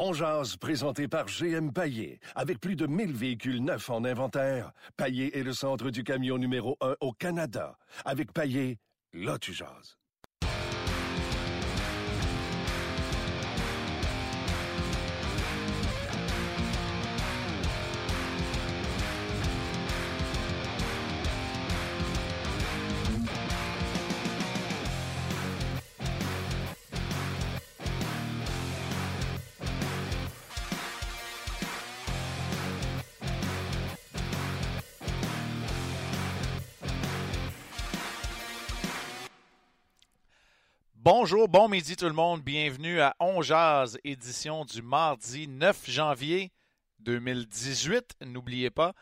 On jase, présenté par GM Paillé. Avec plus de 1000 véhicules neufs en inventaire, Paillé est le centre du camion numéro 1 au Canada. Avec Paillé, là tu. Bonjour, bon midi tout le monde. Bienvenue à On édition du mardi 9 janvier 2018. N'oubliez pas,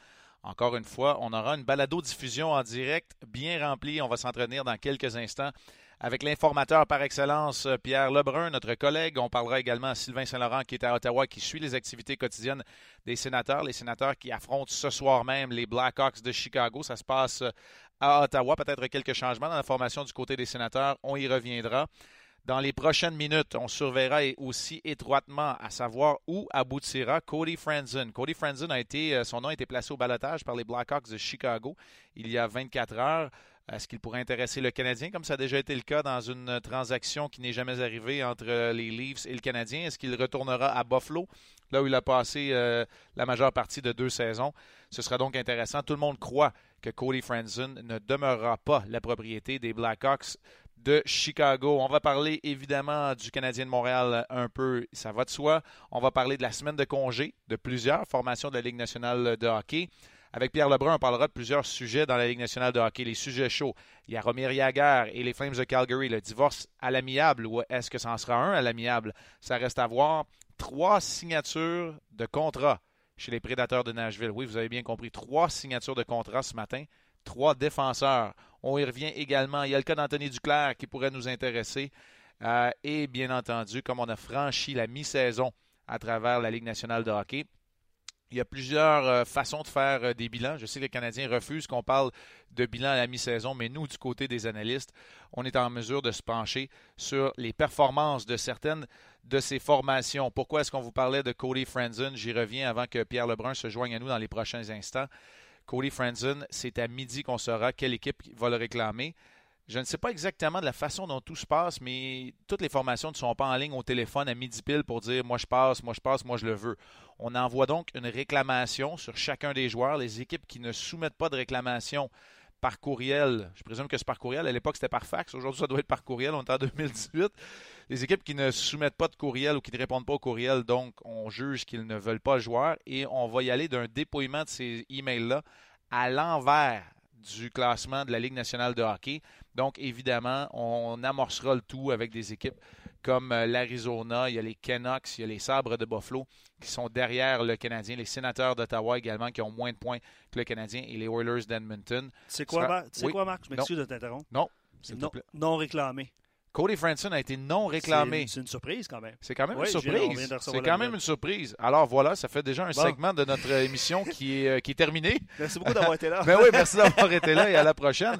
encore une fois, on aura une balado-diffusion en direct bien remplie. On va s'entretenir dans quelques instants avec l'informateur par excellence, Pierre Lebrun, notre collègue. On parlera également à Sylvain Saint-Laurent qui est à Ottawa, qui suit les activités quotidiennes des sénateurs. Les sénateurs qui affrontent ce soir même les Blackhawks de Chicago. Ça se passe à Ottawa. Peut-être quelques changements dans la formation du côté des sénateurs. On y reviendra. Dans les prochaines minutes, on surveillera aussi étroitement à savoir où aboutira Cody Franzen. Cody Franzen a été, euh, son nom a été placé au balotage par les Blackhawks de Chicago il y a 24 heures. Est-ce qu'il pourrait intéresser le Canadien, comme ça a déjà été le cas dans une transaction qui n'est jamais arrivée entre les Leafs et le Canadien? Est-ce qu'il retournera à Buffalo, là où il a passé euh, la majeure partie de deux saisons? Ce sera donc intéressant. Tout le monde croit que Cody Franzen ne demeurera pas la propriété des Blackhawks de Chicago. On va parler évidemment du Canadien de Montréal un peu, ça va de soi. On va parler de la semaine de congé de plusieurs formations de la Ligue nationale de hockey. Avec Pierre Lebrun, on parlera de plusieurs sujets dans la Ligue nationale de hockey, les sujets chauds. Il y a Romir Yaguer et les Flames de Calgary, le divorce à l'amiable, ou est-ce que ça en sera un à l'amiable? Ça reste à voir. Trois signatures de contrat chez les Prédateurs de Nashville. Oui, vous avez bien compris, trois signatures de contrat ce matin trois défenseurs. On y revient également. Il y a le cas d'Anthony Duclair qui pourrait nous intéresser. Euh, et bien entendu, comme on a franchi la mi-saison à travers la Ligue nationale de hockey, il y a plusieurs euh, façons de faire euh, des bilans. Je sais que les Canadiens refusent qu'on parle de bilan à la mi-saison, mais nous, du côté des analystes, on est en mesure de se pencher sur les performances de certaines de ces formations. Pourquoi est-ce qu'on vous parlait de Cody Franzen? J'y reviens avant que Pierre Lebrun se joigne à nous dans les prochains instants. Cody Franzen, c'est à midi qu'on saura quelle équipe va le réclamer. Je ne sais pas exactement de la façon dont tout se passe, mais toutes les formations ne sont pas en ligne au téléphone à midi pile pour dire moi je passe, moi je passe, moi je le veux. On envoie donc une réclamation sur chacun des joueurs. Les équipes qui ne soumettent pas de réclamation par courriel, je présume que c'est par courriel, à l'époque c'était par fax, aujourd'hui ça doit être par courriel, on est en 2018. Les équipes qui ne soumettent pas de courriel ou qui ne répondent pas au courriel, donc on juge qu'ils ne veulent pas le joueur et on va y aller d'un dépouillement de ces emails-là à l'envers du classement de la Ligue nationale de hockey. Donc, évidemment, on amorcera le tout avec des équipes comme euh, l'Arizona, il y a les Canucks, il y a les Sabres de Buffalo qui sont derrière le Canadien, les Sénateurs d'Ottawa également qui ont moins de points que le Canadien et les Oilers d'Edmonton. C'est quoi, quoi, Marc? Je m'excuse de t'interrompre. Non. Non, non réclamé. Cody Franson a été non réclamé. C'est une surprise quand même. C'est quand même une surprise. C'est quand même une surprise. Alors voilà, ça fait déjà un segment de notre émission qui est, euh, qui est terminé. Merci beaucoup d'avoir été là. ben oui, merci d'avoir été là et à la prochaine.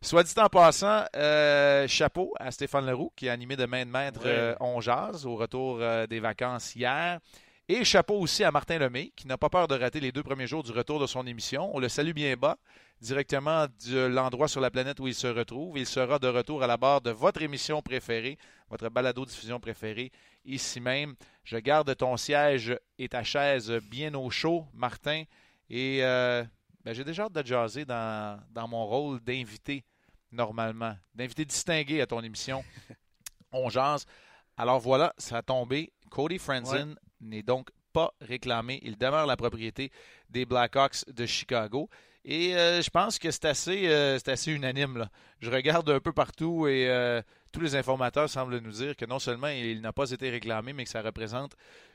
Soit dit en passant, euh, chapeau à Stéphane Leroux qui a animé de main de maître euh, On Jazz au retour des vacances hier. Et chapeau aussi à Martin Lemay, qui n'a pas peur de rater les deux premiers jours du retour de son émission. On le salue bien bas directement de l'endroit sur la planète où il se retrouve. Il sera de retour à la barre de votre émission préférée, votre balado-diffusion préférée, ici même. Je garde ton siège et ta chaise bien au chaud, Martin. Et euh, ben, j'ai déjà hâte de jaser dans, mon rôle d'invité, normalement, d'invité distingué à ton émission. On jase. Alors voilà, ça a tombé. Cody Franzen n'est donc pas réclamé. Il demeure la propriété des Blackhawks de Chicago. Et euh, je pense que c'est assez, euh, unanime. Je regarde un peu partout et euh, tous les informateurs semblent nous dire que non seulement il, n'a pas été réclamé, mais que ça représente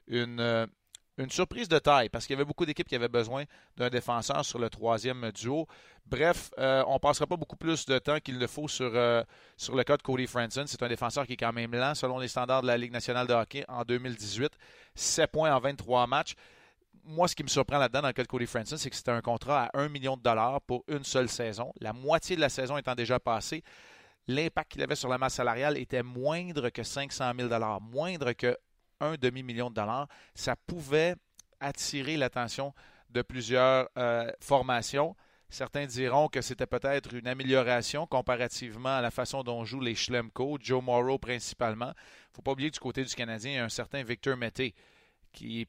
une, une surprise de taille parce qu'il y avait beaucoup d'équipes qui avaient besoin d'un défenseur sur le troisième duo. Bref, on ne passera pas beaucoup plus de temps qu'il ne faut sur, sur le cas de Cody Franson. C'est un défenseur qui est quand même lent selon les standards de la Ligue nationale de hockey en 2018. 7 points en 23 matchs moi, ce qui me surprend là-dedans, dans le cas de Cody Franson, c'est que c'était un contrat à 1 million de dollars pour une seule saison. La moitié de la saison étant déjà passée, l'impact qu'il avait sur la masse salariale était moindre que 500 000 moindre que un demi-million de dollars. Ça pouvait attirer l'attention de plusieurs euh, formations. Certains diront que c'était peut-être une amélioration comparativement à la façon dont jouent les Schlemko, Joe Morrow principalement. Il ne faut pas oublier du côté du Canadien, il y a un certain Victor Mété,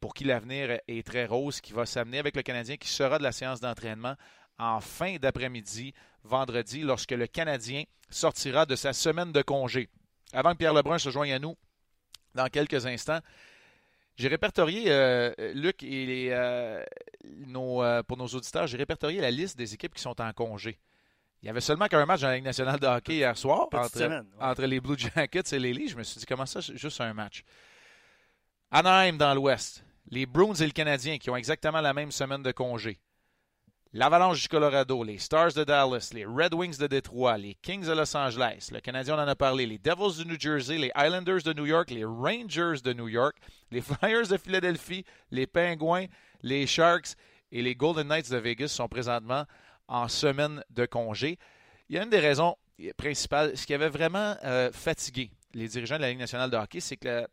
pour qui l'avenir est très rose, qui va s'amener avec le Canadien, qui sera de la séance d'entraînement en fin d'après-midi, vendredi, lorsque le Canadien sortira de sa semaine de congé. Avant que Pierre Lebrun se joigne à nous dans quelques instants, j'ai répertorié, euh, Luc, et euh, euh, pour nos auditeurs, j'ai répertorié la liste des équipes qui sont en congé. Il y avait seulement qu'un match dans la Ligue nationale de hockey hier soir entre, les Blue Jackets et les Leafs. Je me suis dit, comment ça, juste un match? Anaheim dans l'Ouest. Les Bruins et le Canadien qui ont exactement la même semaine de congé l'Avalanche du Colorado, les Stars de Dallas, les Red Wings de Détroit, les Kings de Los Angeles, le Canadien on en a parlé, les Devils de New Jersey, les Islanders de New York, les Rangers de New York, les Flyers de Philadelphie, les Penguins, les Sharks et les Golden Knights de Vegas sont présentement en semaine de congé. Il y a une des raisons principales, ce qui avait vraiment euh, fatigué les dirigeants de la Ligue nationale de hockey, c'est que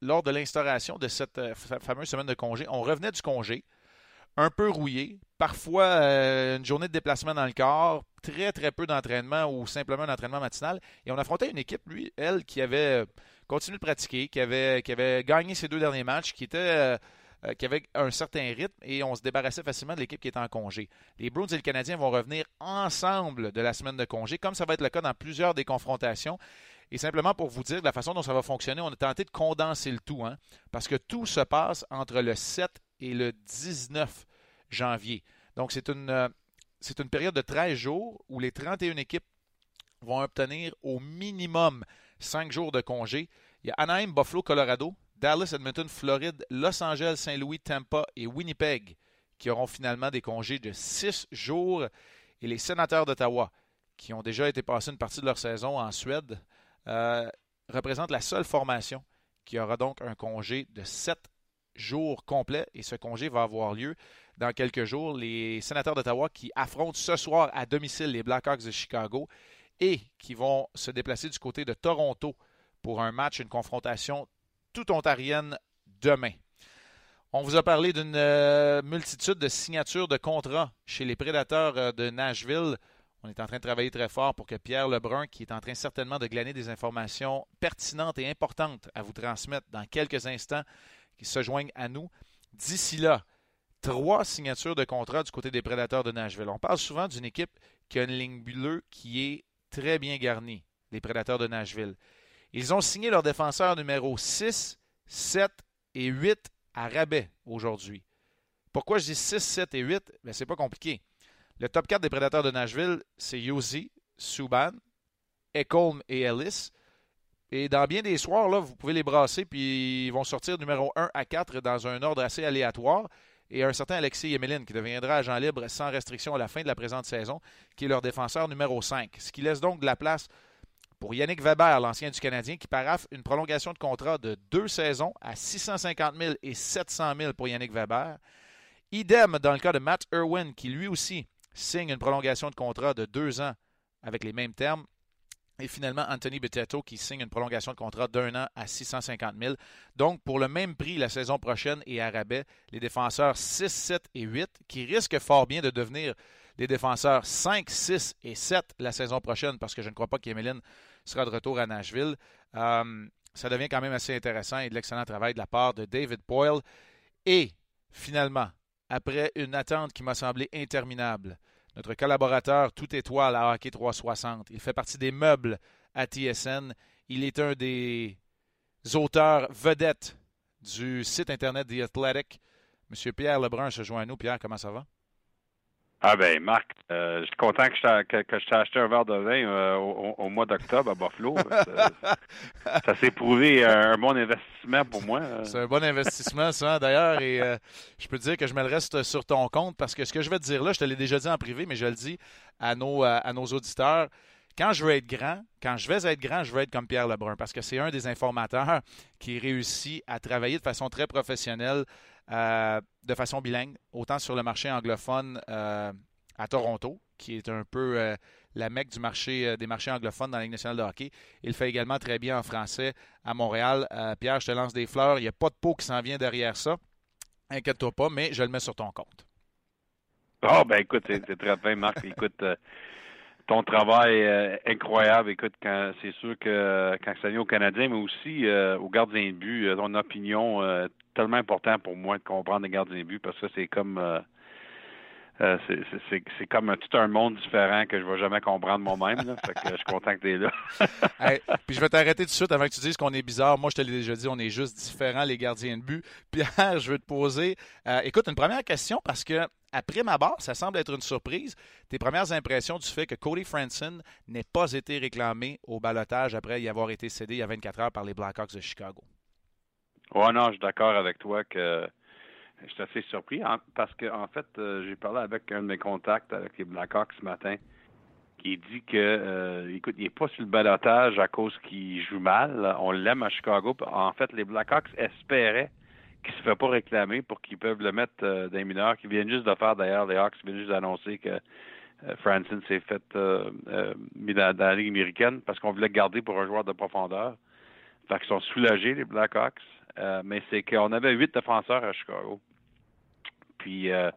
lors de l'instauration de cette euh, fameuse semaine de congé, on revenait du congé, un peu rouillé, parfois euh, une journée de déplacement dans le corps, très très peu d'entraînement ou simplement un entraînement matinal. Et on affrontait une équipe, lui, elle, qui avait euh, continué de pratiquer, qui avait, qui avait gagné ses deux derniers matchs, qui était euh, qui avait un certain rythme et on se débarrassait facilement de l'équipe qui était en congé. Les Bruins et le Canadien vont revenir ensemble de la semaine de congé, comme ça va être le cas dans plusieurs des confrontations. Et simplement pour vous dire de la façon dont ça va fonctionner, on a tenté de condenser le tout, hein, parce que tout se passe entre le 7 et le 19 janvier. Donc, c'est une, euh, période de 13 jours où les 31 équipes vont obtenir au minimum 5 jours de congé. Il y a Anaheim, Buffalo, Colorado, Dallas, Edmonton, Floride, Los Angeles, Saint-Louis, Tampa et Winnipeg qui auront finalement des congés de 6 jours. Et les sénateurs d'Ottawa, qui ont déjà été passés une partie de leur saison en Suède, euh, représentent la seule formation qui aura donc un congé de 7 jours complets. Et ce congé va avoir lieu dans quelques jours. Les sénateurs d'Ottawa qui affrontent ce soir à domicile les Blackhawks de Chicago et qui vont se déplacer du côté de Toronto pour un match, une confrontation tout ontarienne demain. On vous a parlé d'une euh, multitude de signatures de contrats chez les prédateurs euh, de Nashville. On est en train de travailler très fort pour que Pierre Lebrun, qui est en train certainement de glaner des informations pertinentes et importantes à vous transmettre dans quelques instants, qui se joignent à nous. D'ici là, trois signatures de contrat du côté des prédateurs de Nashville. On parle souvent d'une équipe qui a une ligne bleue qui est très bien garnie, les prédateurs de Nashville. Ils ont signé leur défenseur numéro 6, 7 et 8 à rabais aujourd'hui. Pourquoi je dis 6, 7 et 8? Ben, c'est pas compliqué. Le top 4 des prédateurs de Nashville, c'est Yosi, Subban, Ekholm et Ellis. Et dans bien des soirs, là, vous pouvez les brasser, puis ils vont sortir numéro 1 à 4 dans un ordre assez aléatoire et un certain Alexis Emeline qui deviendra agent libre sans restriction à la fin de la présente saison, qui est leur défenseur numéro 5. Ce qui laisse donc de la place pour Yannick Weber, l'ancien du Canadien, qui paraffe une prolongation de contrat de deux saisons à 650 000 et 700 000 pour Yannick Weber. Idem dans le cas de Matt Irwin, qui lui aussi signe une prolongation de contrat de deux ans avec les mêmes termes et finalement, Anthony Betetto qui signe une prolongation de contrat d'un an à 650 000. Donc, pour le même prix la saison prochaine et à rabais, les défenseurs 6, 7 et 8, qui risquent fort bien de devenir les défenseurs 5, 6 et 7 la saison prochaine, parce que je ne crois pas qu'Emeline sera de retour à Nashville. Euh, ça devient quand même assez intéressant et de l'excellent travail de la part de David Boyle. Et finalement, après une attente qui m'a semblé interminable, notre collaborateur tout étoile à Hockey 360. Il fait partie des meubles à TSN. Il est un des auteurs vedettes du site Internet The Athletic. Monsieur Pierre Lebrun se joint à nous. Pierre, comment ça va? Ah ben Marc, euh, je suis content que je t'ai acheté un verre de vin euh, au, mois d'octobre à Buffalo. ça, s'est prouvé un bon investissement pour moi. C'est un bon investissement, ça, d'ailleurs. Et euh, je peux te dire que je me le reste sur ton compte parce que ce que je vais te dire là, je te l'ai déjà dit en privé, mais je le dis à nos, à nos auditeurs. Quand je veux être grand, quand je vais être grand, je veux être comme Pierre Lebrun parce que c'est un des informateurs qui réussit à travailler de façon très professionnelle euh, de façon bilingue, autant sur le marché anglophone euh, à Toronto, qui est un peu la mecque du marché, des marchés anglophones dans la Ligue nationale de hockey. Il fait également très bien en français à Montréal. Pierre, je te lance des fleurs. Il n'y a pas de pot qui s'en vient derrière ça. Inquiète-toi pas, mais je le mets sur ton compte. Oh, ben écoute, c'est très bien, Marc. Écoute, ton travail est incroyable. Écoute, quand c'est sûr que quand c'est au Canadien, mais aussi euh, aux gardiens de but, euh, ton opinion euh, tellement important pour moi de comprendre les gardiens de but parce que c'est comme euh, c'est comme tout un monde différent que je ne vais jamais comprendre moi-même. fait que je suis content que tu es là. puis je vais t'arrêter tout de suite avant que tu dises qu'on est bizarre. Moi, je te l'ai déjà dit, on est juste différents, les gardiens de but. Pierre, je veux te poser, euh, écoute, une première question parce que après ma barre, ça semble être une surprise. Tes premières impressions du fait que Cody Franson n'ait pas été réclamé au balotage après y avoir été cédé il y a 24 heures par les Blackhawks de Chicago? Ouais, non, je suis d'accord avec toi que je suis assez surpris parce que en fait, euh, j'ai parlé avec un de mes contacts avec les Blackhawks ce matin qui dit que euh, écoute, il n'est pas sur le balotage à cause qu'il joue mal. On l'aime à Chicago. En fait, les Blackhawks espéraient qu'il ne se fait pas réclamer pour qu'ils peuvent le mettre euh, des mineurs, qui viennent juste de faire d'ailleurs, les Hawks viennent juste d'annoncer que Francis s'est fait mis dans, la Ligue américaine parce qu'on voulait garder pour un joueur de profondeur. Fait qu'ils sont soulagés, les Blackhawks. mais c'est qu'on avait huit défenseurs à Chicago. Puis, euh,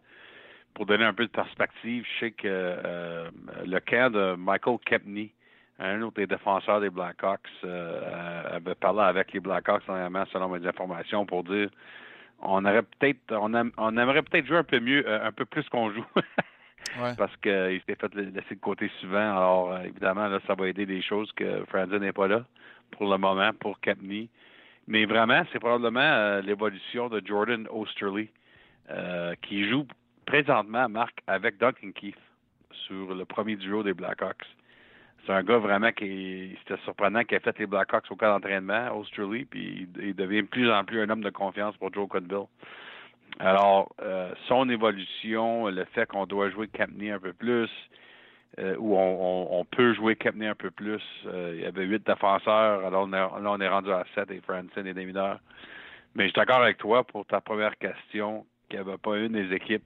pour donner un peu de perspective, je sais que euh, le cas de Michael Kepney, un autre des défenseurs des Blackhawks, euh, avait parlé avec les Blackhawks dernièrement, selon mes informations, pour dire on aurait peut-être on, aimerait peut-être jouer un peu mieux, un peu plus qu'on joue. Parce qu'il s'est fait laisser de côté souvent. Alors, évidemment, là, ça va aider les choses que Franzen n'est pas là pour le moment, pour Kepney. Mais vraiment, c'est probablement l'évolution de Jordan Osterley euh, qui joue présentement, Marc, avec Duncan Keith sur le premier duo des Blackhawks. C'est un gars vraiment qui c'était surprenant qui a fait les Blackhawks au cas d'entraînement, Australie, puis il, devient de plus en plus un homme de confiance pour Joe Cudbill. Alors, euh, son évolution, le fait qu'on doit jouer Campney un peu plus, euh, ou on, peut jouer Campney un peu plus. il y avait huit défenseurs, alors là on est rendu à sept et Francis et des mineurs. Mais je suis d'accord avec toi pour ta première question qu'il n'y avait pas une des équipes.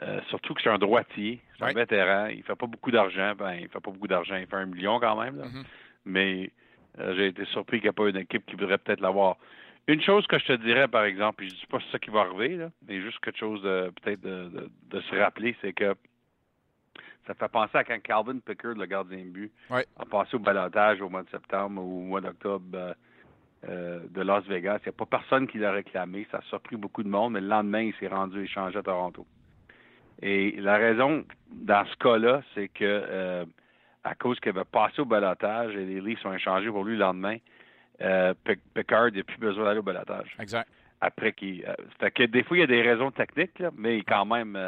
Euh, surtout que c'est un droitier, c'est un vétéran, il fait pas beaucoup d'argent, ben il fait pas beaucoup d'argent, il fait un million quand même. Mm-hmm. Mais euh, j'ai été surpris qu'il n'y ait pas une équipe qui voudrait peut-être l'avoir. Une chose que je te dirais, par exemple, puis je dis pas ça qui va arriver, mais juste quelque chose de peut-être de, se rappeler, c'est que ça fait penser à quand Calvin Pickard, le gardien de but, a passé au balotage au mois de septembre ou au mois d'octobre. Euh, euh, de Las Vegas. Il n'y a pas personne qui l'a réclamé. Ça a surpris beaucoup de monde, mais le lendemain, il s'est rendu échangé à Toronto. Et la raison dans ce cas-là, c'est que euh, à cause qu'il avait passé au balotage et les Leafs sont échangés pour lui le lendemain, euh, Pickard n'a plus besoin d'aller au balotage. Exact. Après qu'il. fait que des fois, il y a des raisons techniques, mais quand même,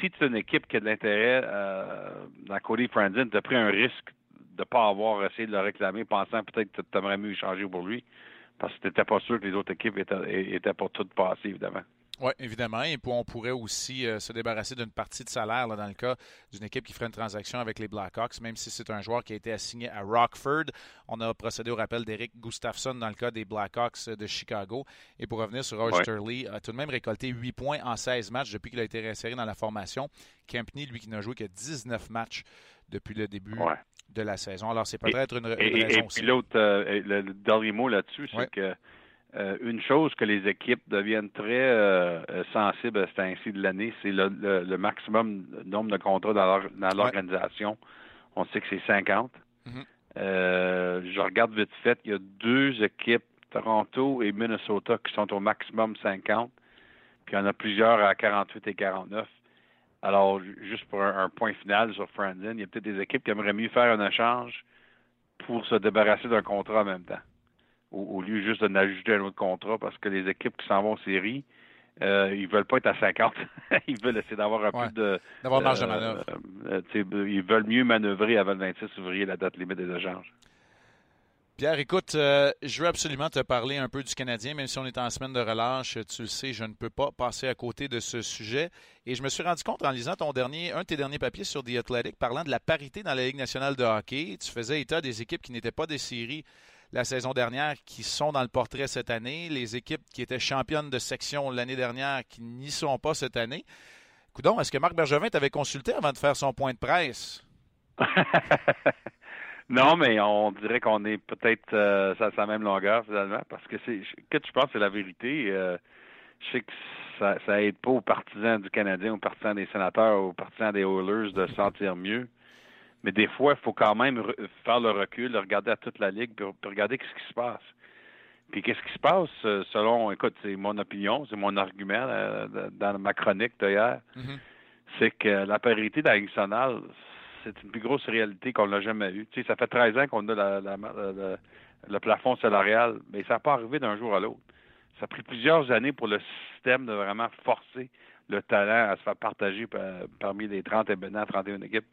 si tu es une équipe qui a de l'intérêt dans Cody Franzen, tu as pris un risque de ne pas avoir essayé de le réclamer, pensant peut-être que tu aimerais mieux changer pour lui, parce que tu n'étais pas sûr que les autres équipes étaient, étaient pas toutes passées, évidemment. Oui, évidemment. Et puis on pourrait aussi euh, se débarrasser d'une partie de salaire dans le cas d'une équipe qui ferait une transaction avec les Blackhawks, même si c'est un joueur qui a été assigné à Rockford. On a procédé au rappel d'Eric Gustafsson dans le cas des Blackhawks de Chicago. Et pour revenir sur Roger a tout de même récolté 8 points en 16 matchs depuis qu'il a été réinséré dans la formation. Kempney, lui, qui n'a joué que 19 matchs depuis le début de la saison. Alors, c'est peut-être une, et, raison et, puis l'autre, euh, le, dernier mot là-dessus, c'est que euh, une chose que les équipes deviennent très euh, sensibles à ce ainsi de l'année, c'est le, maximum nombre de contrats dans l'organisation. On sait que c'est 50. Mm-hmm. je regarde vite fait, il y a deux équipes, Toronto et Minnesota, qui sont au maximum 50. Puis il y en a plusieurs à 48 et 49. Alors, juste pour un, point final sur Franzen, il y a peut-être des équipes qui aimeraient mieux faire un échange pour se débarrasser d'un contrat en même temps, au, lieu juste d'en ajouter un autre contrat, parce que les équipes qui s'en vont en série, euh, ils veulent pas être à 50. ils veulent essayer d'avoir un peu de... D'avoir marge de manœuvre. Euh, euh, ils veulent mieux manœuvrer avant le 26 février, la date limite des échanges. Pierre, écoute, euh, je veux absolument te parler un peu du Canadien, même si on est en semaine de relâche, tu le sais, je ne peux pas passer à côté de ce sujet. Et je me suis rendu compte en lisant ton dernier, un de tes derniers papiers sur The Athletic, parlant de la parité dans la Ligue nationale de hockey. Tu faisais état des équipes qui n'étaient pas des séries la saison dernière, qui sont dans le portrait cette année, les équipes qui étaient championnes de section l'année dernière, qui n'y sont pas cette année Coudon, est-ce que Marc Bergevin t'avait consulté avant de faire son point de presse? non, mais on dirait qu'on est peut-être euh, à sa même longueur finalement, parce que c'est que tu penses c'est la vérité. Euh, je sais que ça, ça aide pas aux partisans du Canadien, aux partisans des sénateurs, aux partisans des Oilers de se sentir mieux. Mais des fois, il faut quand même faire le recul, regarder à toute la ligue, puis, regarder ce qui se passe. Puis qu'est-ce qui se passe euh, selon, écoute, c'est mon opinion, c'est mon argument dans ma chronique d'hier, mm-hmm. c'est que la parité dans c'est une plus grosse réalité qu'on n'a jamais eue. Tu sais, ça fait 13 ans qu'on a la, le plafond salarial, mais ça n'a pas arrivé d'un jour à l'autre. Ça a pris plusieurs années pour le système de vraiment forcer le talent à se faire partager parmi les 30 et maintenant 31 équipes.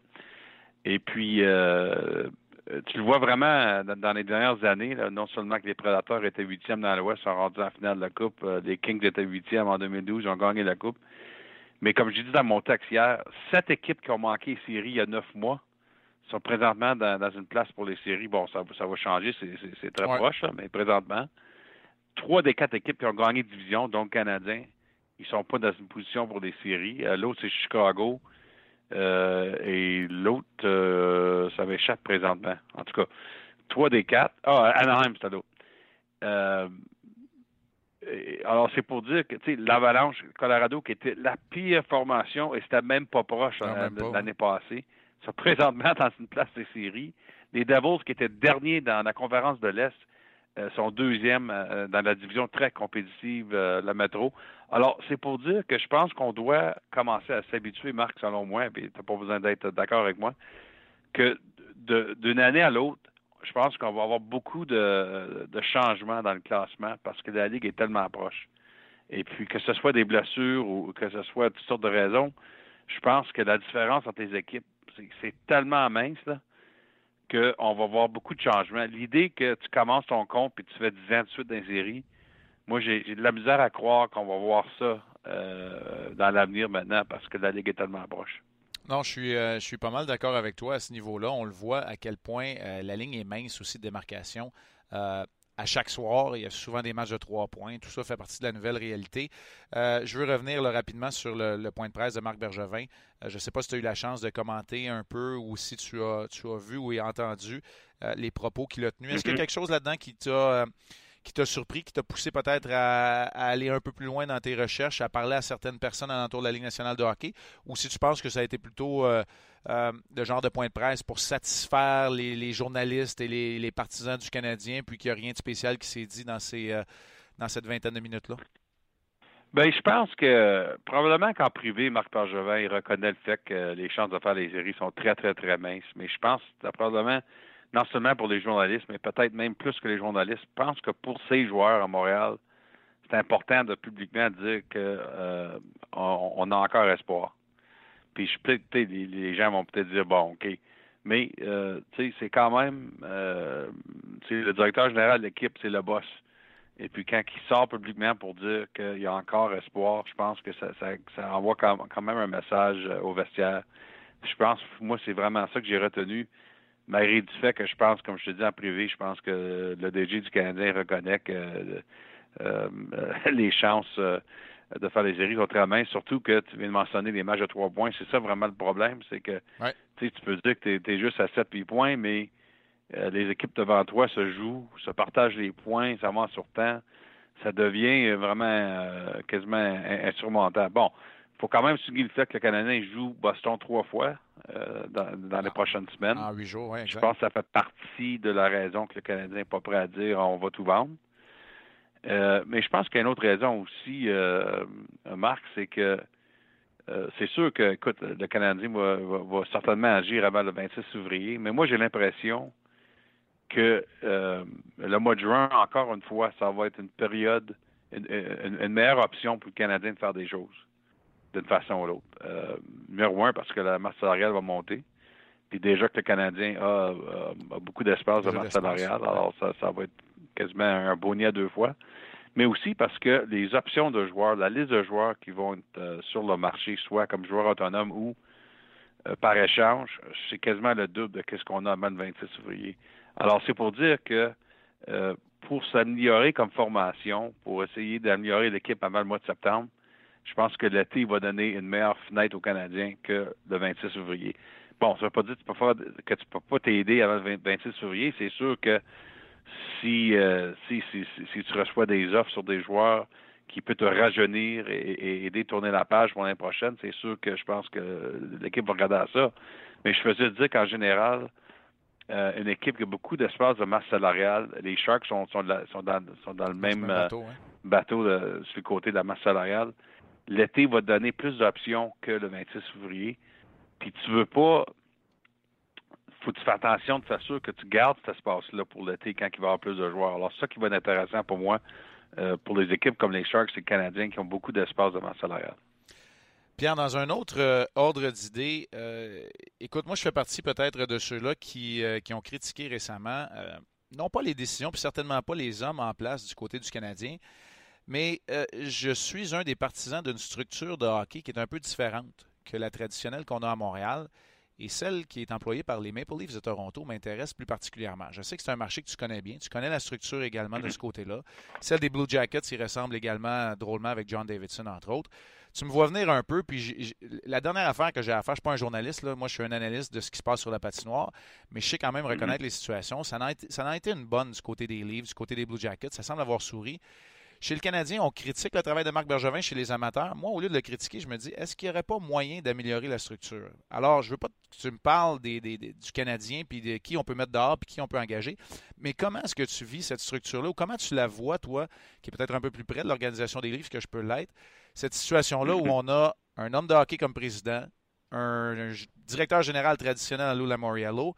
Et puis, euh, tu le vois vraiment dans, les dernières années, non seulement que les Prédateurs étaient huitièmes dans l'Ouest, sont rendus en finale de la Coupe, euh, les Kings étaient huitièmes en 2012, ils ont gagné la Coupe. Mais comme je dis dans mon texte hier, sept équipes qui ont manqué les séries il y a neuf mois sont présentement dans, une place pour les séries. Bon, ça, va changer, c'est très proche, mais présentement, trois des quatre équipes qui ont gagné division, donc Canadiens, ils sont pas dans une position pour des séries. Euh, l'autre, c'est Chicago. Euh, et l'autre, euh, ça m'échappe présentement. En tout cas, trois des quatre. Ah, Anaheim, c'est l'autre. Euh, alors, c'est pour dire que, tu sais, l'Avalanche, Colorado, qui était la pire formation, et c'était même pas proche l'année passée, ça présentement dans une place des séries. Les Devils, qui étaient derniers dans la conférence de l'Est, euh, sont deuxièmes euh, dans la division très compétitive, euh, la métro. Alors, c'est pour dire que je pense qu'on doit commencer à s'habituer, Marc, selon moi, puis tu n'as pas besoin d'être d'accord avec moi, que d'une année à l'autre, je pense qu'on va avoir beaucoup de, changements dans le classement parce que la Ligue est tellement proche. Et puis, que ce soit des blessures ou que ce soit toutes sortes de raisons, je pense que la différence entre les équipes, c'est tellement mince, là, qu'on va voir beaucoup de changements. L'idée que tu commences ton compte et tu fais 10 ans de suite dans les séries, moi, j'ai de la misère à croire qu'on va voir ça euh, dans l'avenir maintenant parce que la Ligue est tellement proche. Non, je suis, euh, je suis pas mal d'accord avec toi à ce niveau-là. On le voit à quel point euh, la ligne est mince aussi de démarcation à chaque soir. Il y a souvent des matchs de trois points. Tout ça fait partie de la nouvelle réalité. Euh, je veux revenir rapidement sur le, point de presse de Marc Bergevin. Euh, je ne sais pas si tu as eu la chance de commenter un peu ou si tu as, tu as vu ou entendu euh, les propos qu'il a tenus. Est-ce qu'il y a mm-hmm. quelque chose là-dedans qui t'a qui t'a surpris, qui t'a poussé peut-être à, aller un peu plus loin dans tes recherches, à parler à certaines personnes alentour de la Ligue nationale de hockey, ou si tu penses que ça a été plutôt euh, euh de genre de point de presse pour satisfaire les, journalistes et les, partisans du Canadien, puis qu'il n'y a rien de spécial qui s'est dit dans, ces, euh, dans cette vingtaine de minutes-là? Bien, je pense que probablement qu'en privé, Marc Bergevin il reconnaît le fait que les chances de faire les séries sont très, très, très minces. Mais je pense que probablement non seulement pour les journalistes, mais peut-être même plus que les journalistes, pense que pour ces joueurs à Montréal, c'est important de publiquement dire que euh, on, a encore espoir. Puis je peut les, gens vont peut-être dire bon, ok, mais euh, tu sais, c'est quand même euh, le directeur général de l'équipe, c'est le boss. Et puis quand il sort publiquement pour dire qu'il y a encore espoir, je pense que ça, envoie quand, même un message au vestiaire. Je pense, moi, c'est vraiment ça que j'ai retenu malgré du fait que je pense, comme je te dis en privé, je pense que le DG du Canadien reconnaît que euh, euh, les chances euh, de faire les séries minces, surtout que tu viens de mentionner les matchs de trois points. C'est ça vraiment le problème, c'est que tu peux dire que tu es, juste à sept points, mais les équipes devant toi se jouent, se partagent les points, ça avance sur temps. Ça devient vraiment quasiment insurmontable. Bon, faut quand même souligner le fait que le Canadien joue Boston trois fois euh, dans, les ah. prochaines semaines. En huit jours, oui. Je pense que ça fait partie de la raison que le Canadien n'est pas prêt à dire on va tout vendre. Euh, mais je pense qu'il y a une autre raison aussi, euh, Marc, c'est que c'est sûr que, écoute, le Canadien va, certainement agir avant le 26 février, mais moi j'ai l'impression que le mois de juin, encore une fois, ça va être une période, une meilleure option pour le Canadien de faire des choses d'une façon ou l'autre. Euh, numéro un, parce que la masse salariale va monter. Puis déjà que le Canadien a, beaucoup d'espace de masse salariale, alors ça, ça va être quasiment un bonnet à deux fois. Mais aussi parce que les options de joueurs, la liste de joueurs qui vont être euh, sur le marché, soit comme joueur autonome ou euh, par échange, c'est quasiment le double de ce qu'on a avant le 26 février. Alors, c'est pour dire que pour s'améliorer comme formation, pour essayer d'améliorer l'équipe avant le mois de septembre, Je pense que l'été va donner une meilleure fenêtre aux Canadiens que le 26 février. Bon, ça ne veut pas dire que tu peux, faire, que tu peux pas t'aider avant le 26 février. C'est sûr que si, euh, si, si, si, tu reçois des offres sur des joueurs qui peuvent te rajeunir et, aider à tourner la page pour l'année prochaine, c'est sûr que je pense que l'équipe va regarder à ça. Mais je faisais dire qu'en général, euh, une équipe qui a beaucoup d'espace de masse salariale, les Sharks sont, sont, dans, sont dans, le même, bateau, euh, bateau sur le côté de la masse salariale. L'été va donner plus d'options que le 26 février. Puis tu veux pas faut que tu fasses attention de sûr que tu gardes cet espace-là pour l'été quand il va y avoir plus de joueurs. Alors, ça qui va être intéressant pour moi, euh, pour les équipes comme les Sharks et les Canadiens qui ont beaucoup d'espace de masse salariale. Pierre, dans un autre euh, ordre d'idée, euh, écoute, moi, je fais partie peut-être de ceux-là qui, qui, ont critiqué récemment, non pas les décisions, puis certainement pas les hommes en place du côté du Canadien, mais je suis un des partisans d'une structure de hockey qui est un peu différente que la traditionnelle qu'on a à Montréal. Et celle qui est employée par les Maple Leafs de Toronto m'intéresse plus particulièrement. Je sais que c'est un marché que tu connais bien. Tu connais la structure également de ce côté-là. Celle des Blue Jackets y ressemble également drôlement avec John Davidson, entre autres. Tu me vois venir un peu, puis la dernière affaire que j'ai à faire, je ne suis pas un journaliste, là. moi je suis un analyste de ce qui se passe sur la patinoire, mais je sais quand même reconnaître les situations. Ça n'a été, été, une bonne du côté des Leafs, du côté des Blue Jackets. Ça semble avoir souri. Chez le Canadien, on critique le travail de Marc Bergevin chez les amateurs. Moi, au lieu de le critiquer, je me dis, est-ce qu'il n'y aurait pas moyen d'améliorer la structure? Alors, je ne veux pas que tu me parles des, du Canadien, puis de qui on peut mettre dehors, puis qui on peut engager, mais comment est-ce que tu vis cette structure-là, ou comment tu la vois, toi, qui est peut-être un peu plus près de l'organisation des livres que je peux l'être, cette situation-là où on a un homme de hockey comme président, un, directeur général traditionnel à Lou Lamoriello,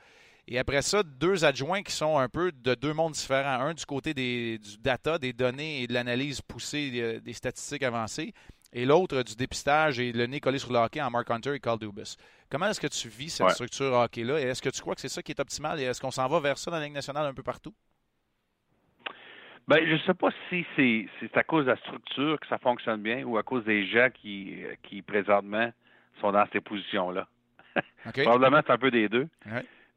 et après ça, deux adjoints qui sont un peu de deux mondes différents. Un du côté des, du data, des données et de l'analyse poussée des, statistiques avancées, et l'autre du dépistage et le nez collé sur le hockey en Mark Hunter et Carl Dubus. Comment est-ce que tu vis cette structure hockey-là? Et est-ce que tu crois que c'est ça qui est optimal? Et est-ce qu'on s'en va vers ça dans la Ligue nationale un peu partout? Ben, je ne sais pas si c'est à cause de la structure que ça fonctionne bien ou à cause des gens qui, qui présentement sont dans ces positions-là. Probablement, c'est un peu des deux.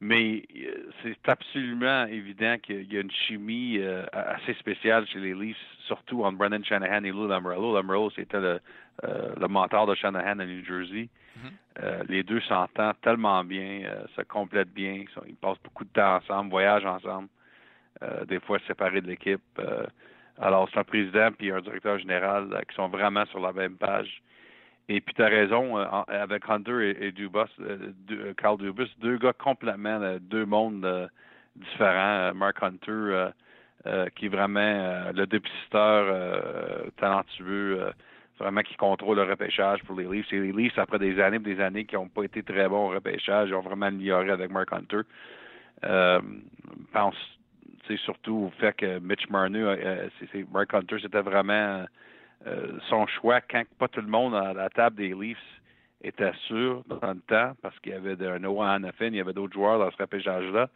Mais euh, c'est absolument évident qu'il y a une chimie euh, assez spéciale chez les Leafs, surtout entre Brendan Shanahan et Lou Lamoriello. Lamoriello, c'était le, euh, le mentor de Shanahan à New Jersey. Mm-hmm. les deux s'entendent tellement bien, se complètent bien, ils passent beaucoup de temps ensemble, voyagent ensemble, des fois séparés de l'équipe. alors, c'est un président puis un directeur général qui sont vraiment sur la même page. Et puis, tu as raison, euh, avec Hunter et, Dubus, euh, euh, Carl Dubus, deux gars complètement, deux mondes différents. Mark Hunter, qui est vraiment le dépisteur talentueux, vraiment qui contrôle le repêchage pour les Leafs. Et les Leafs, après des années et des années qui n'ont pas été très bons au repêchage, ils ont vraiment amélioré avec Mark Hunter. pense surtout au fait que Mitch Marner, Mark Hunter, c'était vraiment euh, son choix quand pas tout le monde à la table des Leafs était sûr dans le temps parce qu'il y avait un Noah Hannafin, il y avait d'autres joueurs dans ce repêchage-là.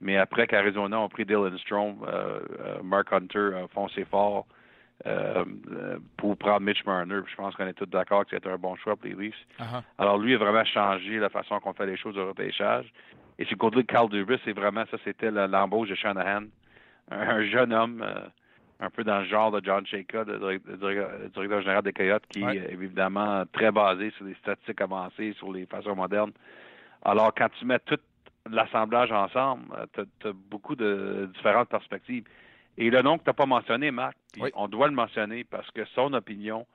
Mais après qu'Arizona a pris Dylan Strom, euh, euh, Mark Hunter a foncé fort pour prendre Mitch Marner. Je pense qu'on est tous d'accord que c'était un bon choix pour les Leafs. Uh-huh. Alors lui a vraiment changé la façon qu'on fait les choses au repêchage. Et c'est côté de Carl Dubus, c'est vraiment ça, c'était l'embauche de Shanahan. Un, jeune homme un peu dans le genre de John Shaka, le, directeur général des Coyotes, qui est évidemment très basé sur les statistiques avancées, sur les façons modernes. Alors, quand tu mets tout l'assemblage ensemble, euh, tu as, beaucoup de différentes perspectives. Et le nom que tu n'as pas mentionné, Marc, on doit le mentionner parce que son opinion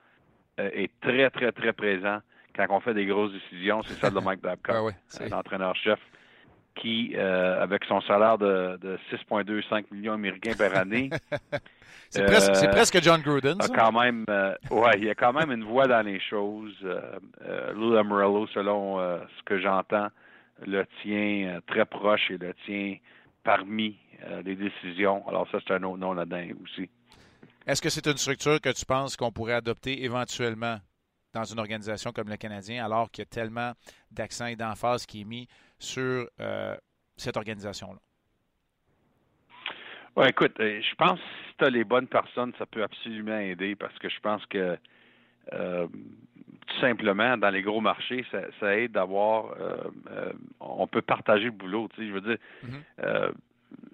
euh, est très, très, très présent quand on fait des grosses décisions. C'est celle de Mike Babcock, ah l'entraîneur-chef qui, euh, avec son salaire de, de 6,25 millions américains par année, c'est presque, presque, John Gruden. A quand même, euh, ouais, il y a quand même une voix dans les choses. Euh, Lou Amorello, selon ce que j'entends, le tient très proche et le tient parmi les décisions. Alors ça, c'est un autre nom là-dedans aussi. Est-ce que c'est une structure que tu penses qu'on pourrait adopter éventuellement dans une organisation comme le Canadien, alors qu'il y a tellement d'accent et d'emphase qui est mis sur euh, cette organisation-là? Écoute, euh, je pense que si tu as les bonnes personnes, ça peut absolument aider parce que je pense que euh, tout simplement, dans les gros marchés, ça, aide d'avoir on peut partager le boulot. Tu sais, je veux dire, mm-hmm.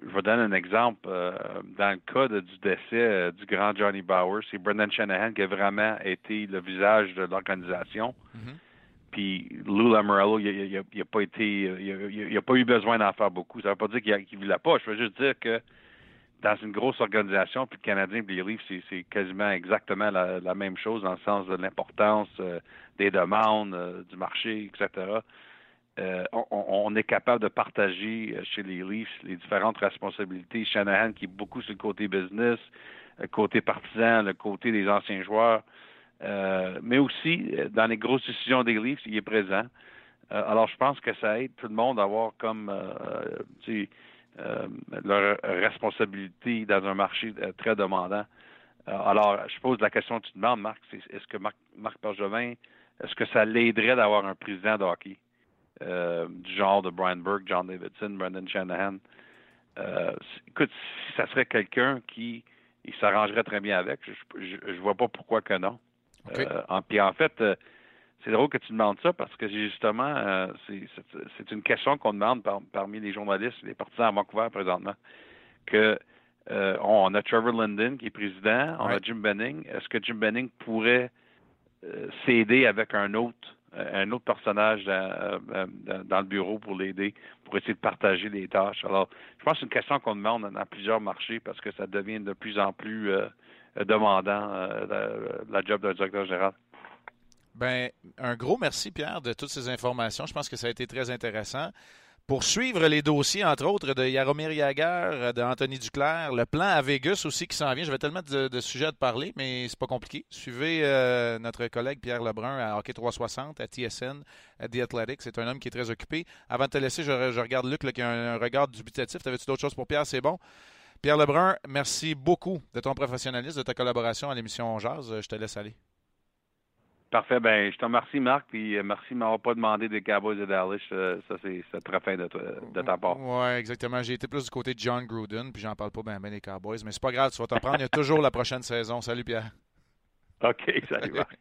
je vais donner un exemple. dans le cas du décès du grand Johnny Bauer, c'est Brendan Shanahan qui a vraiment été le visage de l'organisation. Mm-hmm. Puis Lou Lamorello, il n'a été, a, pas eu besoin d'en faire beaucoup. Ça ne veut pas dire qu'il ne voulait pas. Je veux juste dire que dans une grosse organisation, puis le Canadien et les Leafs, c'est quasiment exactement la, même chose dans le sens de l'importance euh, des demandes, euh, du marché, etc. Euh, on, est capable de partager chez les Leafs les différentes responsabilités. Shanahan qui est beaucoup sur le côté business, le côté partisan, le côté des anciens joueurs, mais aussi dans les grosses décisions des Leafs, il est présent. alors je pense que ça aide tout le monde à avoir comme euh, leur responsabilité dans un marché euh, très demandant. Euh, alors, je pose la question que tu demandes, Marc, est-ce que Marc, Marc Bergevin, est-ce que ça l'aiderait d'avoir un président de hockey du genre de Brian Burke, John Davidson, Brendan Shanahan? écoute, si ça serait quelqu'un qui il s'arrangerait très bien avec, je, je, vois pas pourquoi que non. En, puis en fait, c'est drôle que tu demandes ça parce que justement, euh, c'est une question qu'on demande parmi les journalistes, les partisans à Vancouver présentement, que euh, on a Trevor Linden qui est président, on a Jim Benning. Est-ce que Jim Benning pourrait euh, s'aider avec un autre un autre personnage dans, dans le bureau pour l'aider, pour essayer de partager les tâches? Alors, je pense que c'est une question qu'on demande dans plusieurs marchés parce que ça devient de plus en plus demandant la, la job d'un directeur général. Ben, un gros merci, Pierre, de toutes ces informations. Je pense que ça a été très intéressant. Pour suivre les dossiers, entre autres, de Yaromir Yager, d'Anthony Duclair, le plan à Vegas aussi qui s'en vient. J'avais tellement de, sujets à te parler, mais c'est pas compliqué. Suivez euh, notre collègue Pierre Lebrun à Hockey 360, à TSN, à The Athletic. C'est un homme qui est très occupé. Avant de te laisser, je, regarde Luc qui a un, regard dubitatif. T'avais-tu d'autres choses pour Pierre? C'est bon? Pierre Lebrun, merci beaucoup de ton professionnalisme, de ta collaboration à l'émission Jazz. Je te laisse aller. Parfait. Ben, je te remercie, Marc, puis euh, merci de m'avoir pas demandé des Cowboys de Dallas. Euh, ça, c'est très fin de, de, ta part. Oui, exactement. J'ai été plus du côté de John Gruden, puis j'en parle pas bien des Cowboys. Mais c'est pas grave, tu vas t'en prendre. Il y a toujours la prochaine saison. Salut, Pierre. OK, salut, Marc.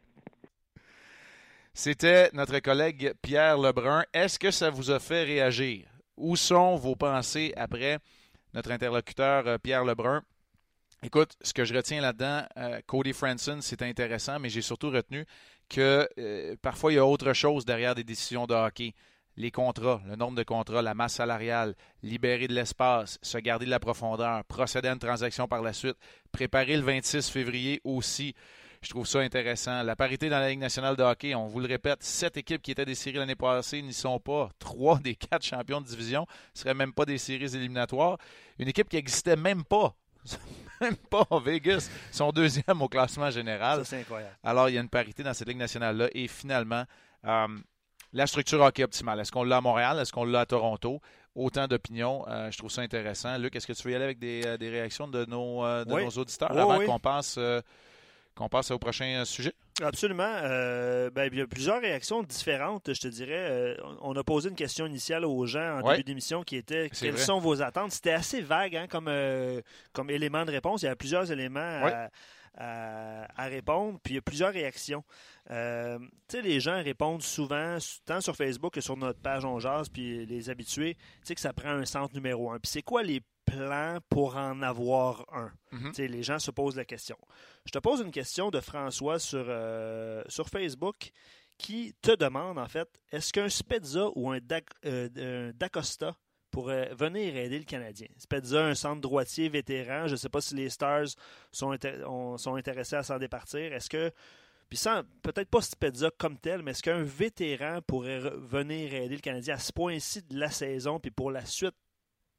C'était notre collègue Pierre Lebrun. Est-ce que ça vous a fait réagir? Où sont vos pensées après notre interlocuteur euh, Pierre Lebrun? Écoute, ce que je retiens là-dedans, Cody Franson, c'est intéressant, mais j'ai surtout retenu que euh, parfois il y a autre chose derrière des décisions de hockey. Les contrats, le nombre de contrats, la masse salariale, libérer de l'espace, se garder de la profondeur, procéder à une transaction par la suite, préparer le 26 février aussi. Je trouve ça intéressant. La parité dans la Ligue nationale de hockey, on vous le répète, sept équipes qui étaient des séries l'année passée n'y sont pas. Trois des quatre champions de division ne seraient même pas des séries éliminatoires. Une équipe qui n'existait même pas même pas en Vegas. Sont deuxième au classement général. Ça, c'est incroyable. Alors, il y a une parité dans cette Ligue nationale-là. Et finalement, euh, la structure hockey optimale. Est-ce qu'on l'a à Montréal? Est-ce qu'on l'a à Toronto? Autant d'opinions. Euh, je trouve ça intéressant. Luc, est-ce que tu veux y aller avec des, euh, réactions de nos, nos auditeurs avant qu'on passe qu'on passe au prochain euh, sujet? Absolument. Euh, ben, il y a plusieurs réactions différentes, je te dirais. Euh, on a posé une question initiale aux gens en début d'émission qui était quelles sont vos attentes? C'était assez vague hein, comme, comme élément de réponse. Il y a plusieurs éléments à, répondre, puis il y a plusieurs réactions. tu sais, les gens répondent souvent, tant sur Facebook que sur notre page On Jazz, puis les habitués, tu sais que ça prend un centre numéro un. Puis c'est quoi les plan pour en avoir un? Mhm. Les gens se posent la question. Je te pose une question de François sur, euh, sur Facebook qui te demande en fait est-ce qu'un Spezza ou un, euh, Dacosta pourrait venir aider le Canadien? Spezza, un centre droitier vétéran, je ne sais pas si les Stars sont, sont intéressés à s'en départir. Est-ce que puis peut-être pas Spezza comme tel, mais est-ce qu'un vétéran pourrait venir aider le Canadien à ce point-ci de la saison, puis pour la suite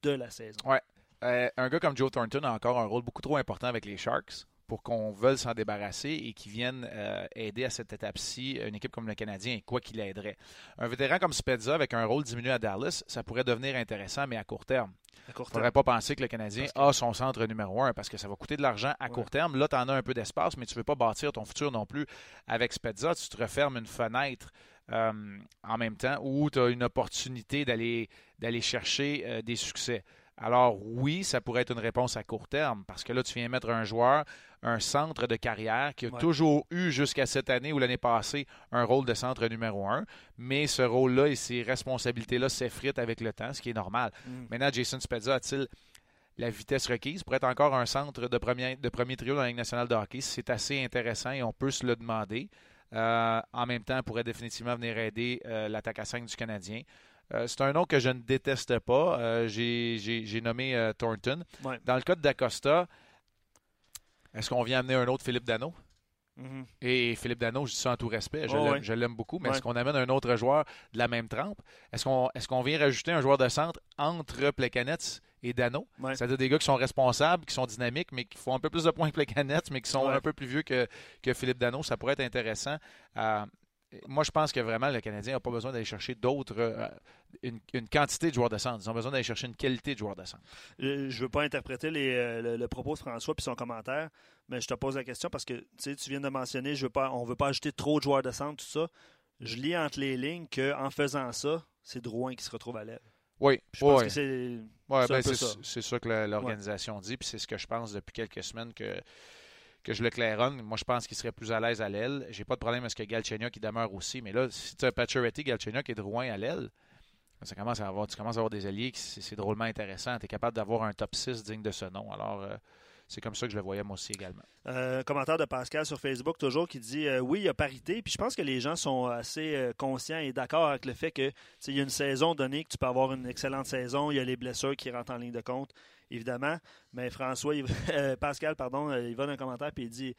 de la saison? Ouais. Euh, un gars comme Joe Thornton a encore un rôle beaucoup trop important avec les Sharks pour qu'on veuille s'en débarrasser et qu'il vienne euh, aider à cette étape-ci une équipe comme le Canadien, quoi qu'il aiderait. Un vétéran comme Spezza avec un rôle diminué à Dallas, ça pourrait devenir intéressant, mais à court terme. Il ne faudrait pas penser que le Canadien a son centre numéro un parce que ça va coûter de l'argent à court terme. Là, tu en as un peu d'espace, mais tu ne veux pas bâtir ton futur non plus avec Spezza. Tu te refermes une fenêtre euh, en même temps où tu as une opportunité d'aller chercher des succès. Alors oui, ça pourrait être une réponse à court terme parce que là, tu viens mettre un joueur, un centre de carrière qui a toujours eu jusqu'à cette année ou l'année passée un rôle de centre numéro un, mais ce rôle-là et ces responsabilités-là s'effritent avec le temps, ce qui est normal. Mm. Maintenant, Jason Spezza a-t-il la vitesse requise pour être encore un centre de premier, de premier trio dans la Ligue nationale de hockey? C'est assez intéressant et on peut se le demander. Euh, en même temps, pourrait définitivement venir aider euh, l'attaque à 5 du Canadien. Euh, c'est un nom que je ne déteste pas. J'ai nommé Thornton. Dans le cas de D'Acosta, est-ce qu'on vient amener un autre Philippe Dano? Mm-hmm. Et Philippe Dano, je dis ça en tout respect, je l'aime beaucoup, mais est-ce qu'on amène un autre joueur de la même trempe? Est-ce qu'on est qu'on vient rajouter un joueur de centre entre Plekanec et Dano? C'est-à-dire des gars qui sont responsables, qui sont dynamiques, mais qui font un peu plus de points que Plekanec, mais qui sont un peu plus vieux que, que Philippe Dano. Ça pourrait être intéressant. Euh, moi, je pense que vraiment, le Canadien n'a pas besoin d'aller chercher d'autres, euh, une, quantité de joueurs de centre. Ils ont besoin d'aller chercher une qualité de joueurs de centre. Je ne veux pas interpréter euh, le, propos de François et son commentaire, mais je te pose la question parce que tu viens de mentionner, je veux pas, on ne veut pas ajouter trop de joueurs de centre, tout ça. Je lis entre les lignes qu'en faisant ça, c'est Drouin qui se retrouve à l'aile. Oui, je pense que c'est ben, c'est ça. que l'organisation dit, puis c'est ce que je pense depuis quelques semaines que que je le claironne. Moi, je pense qu'il serait plus à l'aise à l'aile. J'ai pas de problème avec que Galchenyuk qui demeure aussi. Mais là, si tu as Pacioretty, Galchenyuk et Drouin à l'aile, ça commence à avoir, tu commences à avoir des alliés qui c'est drôlement intéressant. Tu es capable d'avoir un top 6 digne de ce nom. Alors, euh, c'est comme ça que je le voyais moi aussi également. Euh, commentaire de Pascal sur Facebook toujours qui dit euh, oui, il y a parité. Puis je pense que les gens sont assez conscients et d'accord avec le fait que il y a une saison donnée que tu peux avoir une excellente saison. Il y a les blessures qui rentrent en ligne de compte évidemment. Mais François, euh, Pascal, pardon, euh, il va dans un commentaire et il dit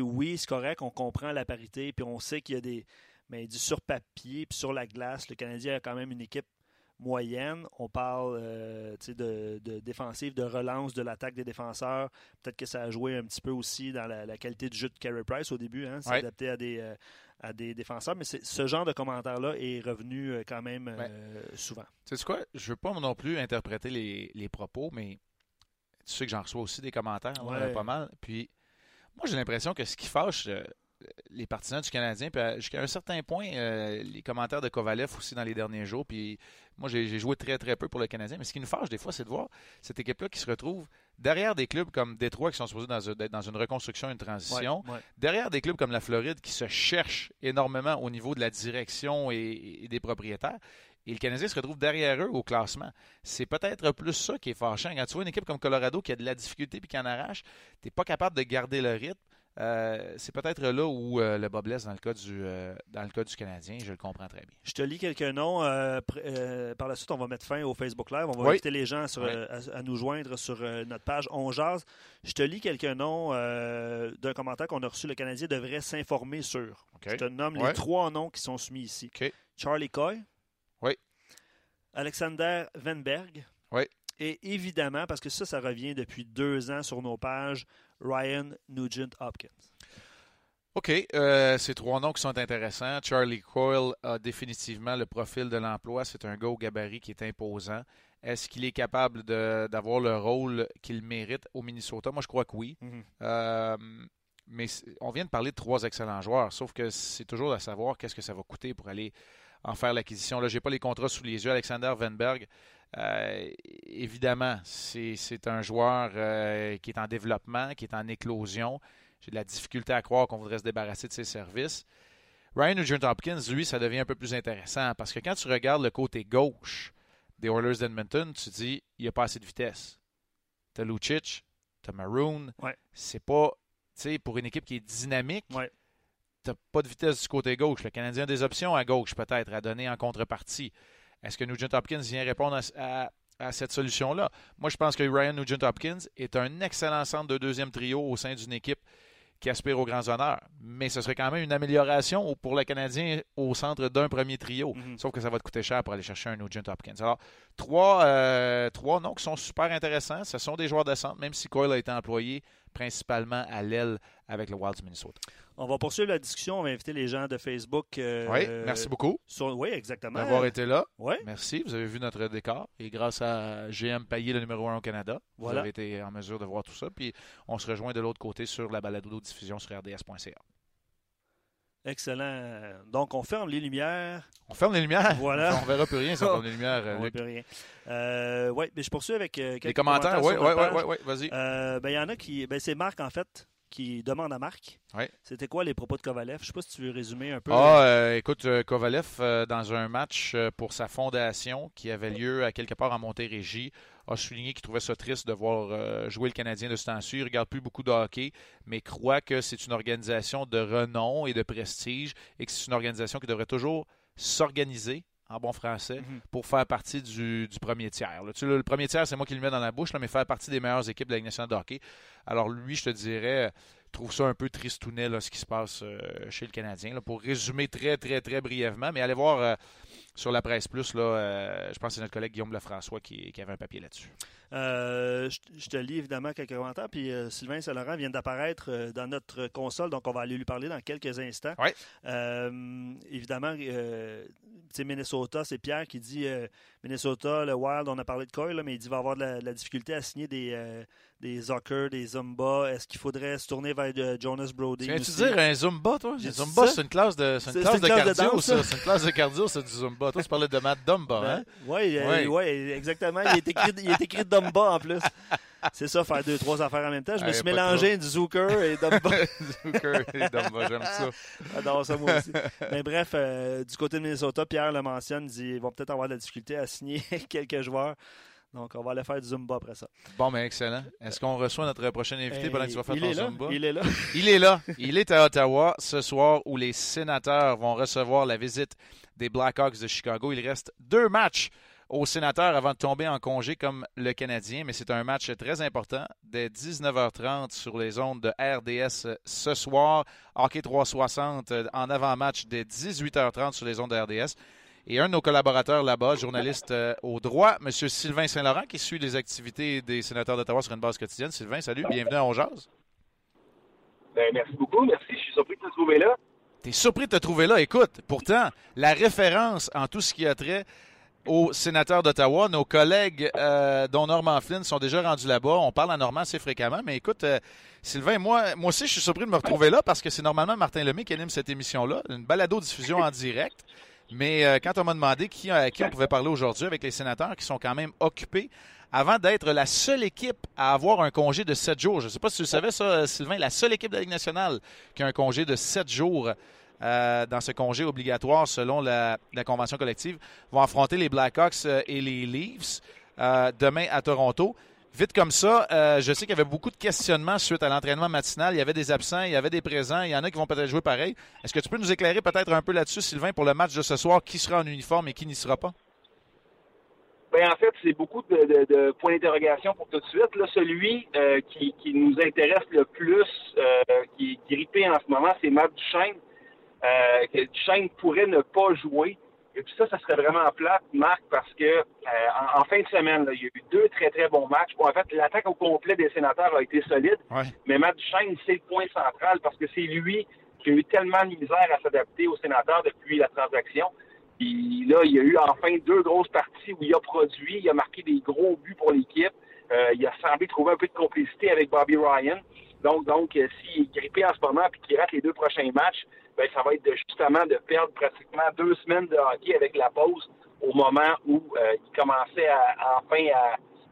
oui, c'est correct, on comprend la parité, puis on sait qu'il y a des. Mais il dit sur papier, puis sur la glace, le Canadien a quand même une équipe moyenne. On parle euh, de, de, défensive, de relance de l'attaque des défenseurs. Peut-être que ça a joué un petit peu aussi dans la, qualité du jeu de Carey Price au début. Hein, adapté à des, à des défenseurs. Mais ce genre de commentaire-là est revenu quand même souvent. Tu sais quoi? Je ne veux pas non plus interpréter les, les propos, mais tu sais que j'en reçois aussi des commentaires, pas mal. Puis moi, j'ai l'impression que ce qui fâche euh, les partisans du Canadien, puis jusqu'à un certain point, euh, les commentaires de Kovalev aussi dans les derniers jours, puis moi, j'ai joué très, très peu pour le Canadien, mais ce qui nous fâche des fois, c'est de voir cette équipe-là qui se retrouve derrière des clubs comme Détroit qui sont supposés dans une reconstruction, une transition, derrière des clubs comme la Floride qui se cherchent énormément au niveau de la direction et des propriétaires. Et le Canadien se retrouve derrière eux au classement. C'est peut-être plus ça qui est fâchant. Quand tu vois une équipe comme Colorado qui a de la difficulté et qui en arrache, tu n'es pas capable de garder le rythme. Euh, c'est peut-être là où euh, le bas blesse dans le cas du euh, dans le cas du Canadien, je le comprends très bien. Je te lis quelques noms. par la suite, on va mettre fin au Facebook Live. On va inviter les gens à, nous joindre sur notre page On Jazz. Je te lis quelques noms d'un commentaire qu'on a reçu. Le Canadien devrait s'informer sur. Je te nomme les trois noms qui sont soumis ici. Charlie Coy. Oui. Alexander Venberg. Oui. Et évidemment, parce que ça, ça revient depuis deux ans sur nos pages, Ryan Nugent Hopkins. OK. Euh, ces trois noms qui sont intéressants. Charlie Coyle a définitivement le profil de l'emploi. C'est un gars au gabarit qui est imposant. Est-ce qu'il est capable d'avoir le rôle qu'il mérite au Minnesota? Moi, je crois que oui. Mhm. Euh, mais on vient de parler de trois excellents joueurs, sauf que c'est toujours à savoir qu'est-ce que ça va coûter pour aller en faire l'acquisition. Là, je n'ai pas les contrats sous les yeux. Alexander Venberg, euh, évidemment, c'est un joueur euh, qui est en développement, qui est en éclosion. J'ai de la difficulté à croire qu'on voudrait se débarrasser de ses services. Ryan Nugent Hopkins, lui, ça devient un peu plus intéressant parce que quand tu regardes le côté gauche des Oilers d'Edmonton, tu dis il n'y a pas assez de vitesse. Tu as Lucic, tu as Maroon. C'est pas, tu sais, pour une équipe qui est dynamique, n'as pas de vitesse du côté gauche. Le Canadien a des options à gauche, peut-être, à donner en contrepartie. Est-ce que Nugent Hopkins vient répondre à, cette solution-là? Moi, je pense que Ryan Nugent Hopkins est un excellent centre de deuxième trio au sein d'une équipe qui aspire aux grands honneurs. Mais ce serait quand même une amélioration pour le Canadien au centre d'un premier trio. Mhm. Sauf que ça va te coûter cher pour aller chercher un Nugent Hopkins. Alors, trois, euh, trois noms qui sont super intéressants. Ce sont des joueurs de centre, même si Coyle a été employé principalement à l'aile avec le Wild du Minnesota. On va poursuivre la discussion. On va inviter les gens de Facebook. Euh, oui, merci beaucoup. oui, exactement. D'avoir été là. Oui. Merci. Vous avez vu notre décor. Et grâce à GM Payé, le numéro 1 au Canada, vous avez été en mesure de voir tout ça. Puis on se rejoint de l'autre côté sur la balado diffusion sur rds.ca. Excellent. Donc, on ferme les lumières. On ferme les lumières? Voilà. on verra plus rien si on ferme les lumières. on verra plus rien. Euh, oui, mais je poursuis avec euh, quelques les commentaires. Oui, oui, oui, vas-y. Ben, il y en a qui. Ben, c'est Marc, en fait, qui demande à Marc. C'était quoi les propos de Kovalev? Je ne sais pas si tu veux résumer un peu. Ah, écoute, Kovalev, dans un match pour sa fondation qui avait lieu à quelque part en Montérégie, a souligné qu'il trouvait ça triste de voir jouer le Canadien de ce temps-ci. Il ne regarde plus beaucoup de hockey, mais croit que c'est une organisation de renom et de prestige et que c'est une organisation qui devrait toujours s'organiser en bon français, mhm. pour faire partie du, premier tiers. le premier tiers, c'est moi qui le mets dans la bouche, mais faire partie des meilleures équipes de la nationale de hockey. Alors lui, je te dirais, trouve ça un peu tristounet, ce qui se passe euh, chez le Canadien. pour résumer très, très, très brièvement, mais allez voir euh, sur la presse plus, là, euh, je pense que c'est notre collègue Guillaume Lefrançois qui, qui avait un papier là-dessus. Euh, je, te lis évidemment quelques commentaires. Puis euh, Sylvain Saint-Laurent vient d'apparaître dans notre console, donc on va aller lui parler dans quelques instants. évidemment, c'est Minnesota, c'est Pierre qui dit Minnesota, le Wild, on a parlé de Coyle, mais il dit qu'il va avoir de la, difficulté à signer des, des Zucker, des Zumba. Est-ce qu'il faudrait se tourner vers Jonas Brody Viens-tu dire un Zumba, toi? Zumba, c'est une classe de, c'est une classe de cardio, ça. C'est une classe de cardio, c'est du Zumba. Toi, tu parlais de Matt Dumba, ben, hein? Oui, ouais. ouais, exactement. Il est écrit, il est écrit Dumba en plus. C'est ça, faire deux, trois affaires en même temps. Je me suis mélangé du Zucker et Dumba. Zucker et Dumba, j'aime ça. J'adore ça, moi aussi. Mais bref, euh, du côté de Minnesota, Pierre le mentionne, il dit ils vont peut-être avoir de la difficulté à signer quelques joueurs. Donc, on va aller faire du Zumba après ça. Bon, mais excellent. Est-ce qu'on reçoit notre prochain invité pendant que tu vas faire ton Zumba? Il est là. Il est là. Il est à Ottawa ce soir où les sénateurs vont recevoir la visite des Blackhawks de Chicago. Il reste deux matchs aux sénateurs avant de tomber en congé comme le Canadien, mais c'est un match très important dès 19h30 sur les ondes de RDS ce soir. Hockey 360 en avant-match dès 18h30 sur les ondes de RDS. Et un de nos collaborateurs là-bas, journaliste euh, au droit, M. Sylvain Saint-Laurent, qui suit les activités des sénateurs d'Ottawa sur une base quotidienne. Sylvain, salut, bienvenue à Ongeaz. Ben, merci beaucoup, merci. Je suis surpris de te trouver là. Tu es surpris de te trouver là? Écoute, pourtant, la référence en tout ce qui a trait aux sénateurs d'Ottawa. Nos collègues, euh, dont Norman Flynn, sont déjà rendus là-bas. On parle à Normand assez fréquemment. Mais écoute, euh, Sylvain, moi, moi aussi, je suis surpris de me retrouver là parce que c'est normalement Martin Lemay qui anime cette émission-là. Une balado-diffusion en direct. Mais euh, quand on m'a demandé qui, qui on pouvait parler aujourd'hui avec les sénateurs qui sont quand même occupés, avant d'être la seule équipe à avoir un congé de sept jours, je ne sais pas si tu le savais ça, Sylvain, la seule équipe de la Ligue nationale qui a un congé de sept jours euh, dans ce congé obligatoire selon la, convention collective, vont affronter les Blackhawks euh, et les Leafs euh, demain à Toronto. Vite comme ça, je sais qu'il y avait beaucoup de questionnements suite à l'entraînement matinal. Il y avait des absents, il y avait des présents. Il y en a qui vont peut-être jouer pareil. Est-ce que tu peux nous éclairer peut-être un peu là-dessus, Sylvain, pour le match de ce soir? Qui sera en uniforme et qui n'y sera pas? Bien, en fait, c'est beaucoup de, points d'interrogation pour tout de suite. Là, celui qui, nous intéresse le plus, qui est grippé en ce moment, c'est Matt Duchesne euh, Duchesne pourrait ne pas jouer. Et puis ça, ça serait vraiment plate, Marc, parce que euh, en, fin de semaine, il y a eu deux très, très bons matchs. Bon, en fait, l'attaque au complet des sénateurs a été solide, mais Matt Duchesne, c'est le point central parce que c'est lui qui a eu tellement de misère à s'adapter aux sénateurs depuis la transaction. Puis là, il y a eu enfin deux grosses parties où il a produit, il a marqué des gros buts pour l'équipe. Euh, il a semblé trouver un peu de complicité avec Bobby Ryan. Donc, donc s'il est grippé en ce moment et qu'il rate les deux prochains matchs, ben, ça va être justement de perdre pratiquement deux semaines de hockey avec la pause au moment où euh, il commençait à, enfin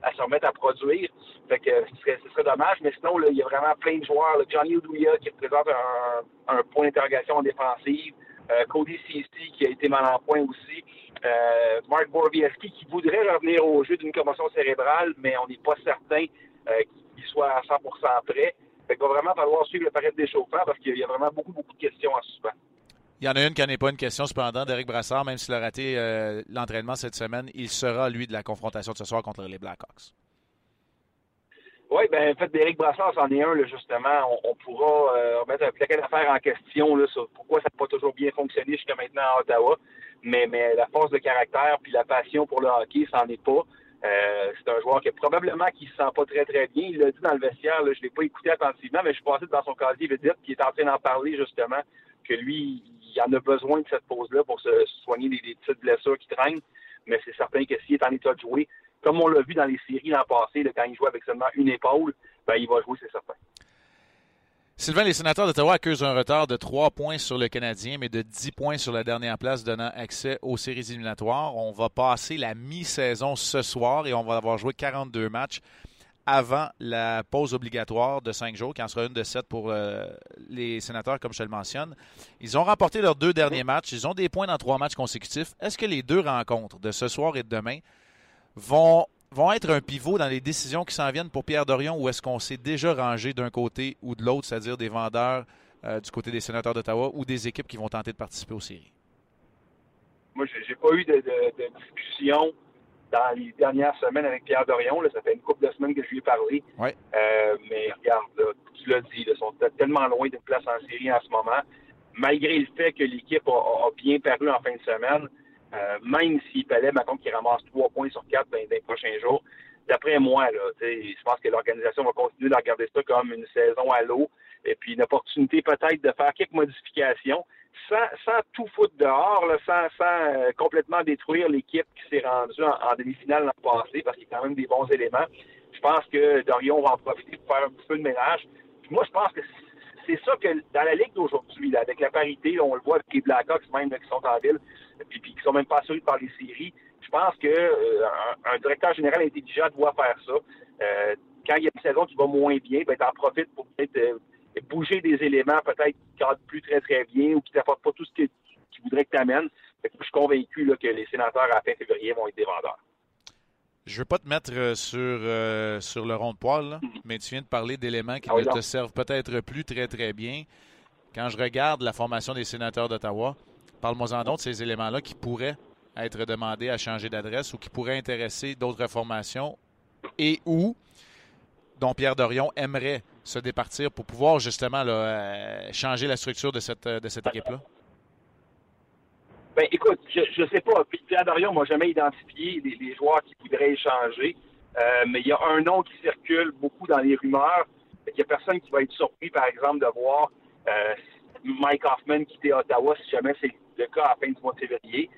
à, se remettre à produire. Fait que ce serait, dommage, mais sinon, il y a vraiment plein de joueurs. Johnny Oduya qui représente un, point d'interrogation en défensive. Euh, Cody Cici qui a été mal en point aussi. Euh, Mark Borbieski qui voudrait revenir au jeu d'une commotion cérébrale, mais on n'est pas certain qu'il soit à 100% prêt. Fait qu'il va vraiment falloir suivre le pari d'échauffement parce qu'il y a vraiment beaucoup, beaucoup de questions en suspens. Il y en a une qui n'est pas une question cependant d'Éric Brassard, même s'il a raté euh, l'entraînement cette semaine, il sera, lui, de la confrontation de ce soir contre les Blackhawks. Oui, ben en fait, d'Éric Brassard, c'en est un, là, justement. On, pourra euh, mettre un paquet d'affaires en question là, sur pourquoi ça n'a pas toujours bien fonctionné jusqu'à maintenant à Ottawa. Mais, mais la force de caractère puis la passion pour le hockey, c'en est pas. Euh, c'est un joueur qui probablement qui se sent pas très très bien. Il l'a dit dans le vestiaire, là, je l'ai pas écouté attentivement, mais je suis passé dans son casier vedette qui est en train d'en parler justement, que lui, il en a besoin de cette pause-là pour se soigner des, petites blessures qui traînent. Mais c'est certain que s'il est en état de jouer, comme on l'a vu dans les séries l'an passé, quand il jouait avec seulement une épaule, ben, il va jouer, c'est certain. Sylvain, les sénateurs d'Ottawa accusent un retard de 3 points sur le Canadien, mais de 10 points sur la dernière place, donnant accès aux séries éliminatoires. On va passer la mi-saison ce soir et on va avoir joué 42 matchs avant la pause obligatoire de cinq jours, qui en sera une de sept pour euh, les sénateurs, comme je te le mentionne. Ils ont remporté leurs deux derniers matchs. Ils ont des points dans trois matchs consécutifs. Est-ce que les deux rencontres de ce soir et de demain vont, vont être un pivot dans les décisions qui s'en viennent pour Pierre Dorion ou est-ce qu'on s'est déjà rangé d'un côté ou de l'autre, c'est-à-dire des vendeurs euh, du côté des sénateurs d'Ottawa ou des équipes qui vont tenter de participer aux séries? Moi, j'ai pas eu de, de discussion dans les dernières semaines avec Pierre Dorion. Là, ça fait une couple de semaines que je lui ai parlé. Euh, mais regarde, tu l'as dit, ils sont tellement loin d'une place en série en ce moment. Malgré le fait que l'équipe a, bien paru en fin de semaine, euh, même s'il fallait, maintenant qu'il ramasse trois points sur quatre dans, les prochains jours, d'après moi, là, je pense que l'organisation va continuer de regarder ça comme une saison à l'eau et puis une opportunité peut-être de faire quelques modifications sans, tout foutre dehors, sans, euh, complètement détruire l'équipe qui s'est rendue en, demi-finale l'an passé, parce qu'il y a quand même des bons éléments. Je pense que Dorion va en profiter pour faire un petit peu de ménage. moi, je pense que c'est ça que dans la ligue d'aujourd'hui, avec la parité, on le voit avec les Blackhawks même qui sont en ville, puis, puis qui sont même pas assurés par les séries. Je pense que euh, un, directeur général intelligent doit faire ça. Euh, quand il y a une saison qui va moins bien, ben, en profites pour peut-être bouger des éléments peut-être qui cadrent plus très très bien ou qui n'apportent pas tout ce qu'ils voudraient que tu amènes. Je suis convaincu que les sénateurs à la fin février vont être des vendeurs. Je ne veux pas te mettre euh, sur, euh, sur le rond de poil, mhm. mais tu viens de parler d'éléments qui ah ne te servent peut-être plus très très bien. Quand je regarde la formation des sénateurs d'Ottawa, parle-moi-en de ces éléments-là qui pourraient être demandés à changer d'adresse ou qui pourraient intéresser d'autres formations et où dont Pierre Dorion aimerait se départir pour pouvoir justement euh, changer la structure de cette, de cette équipe-là? Ben, écoute, je ne sais pas. Pierre Dorion m'a jamais identifié les, joueurs qui voudraient échanger. Euh, mais il y a un nom qui circule beaucoup dans les rumeurs. Il n'y a personne qui va être surpris, par exemple, de voir euh, Mike Hoffman quitter Ottawa si jamais c'est le cas à la fin du mois de février.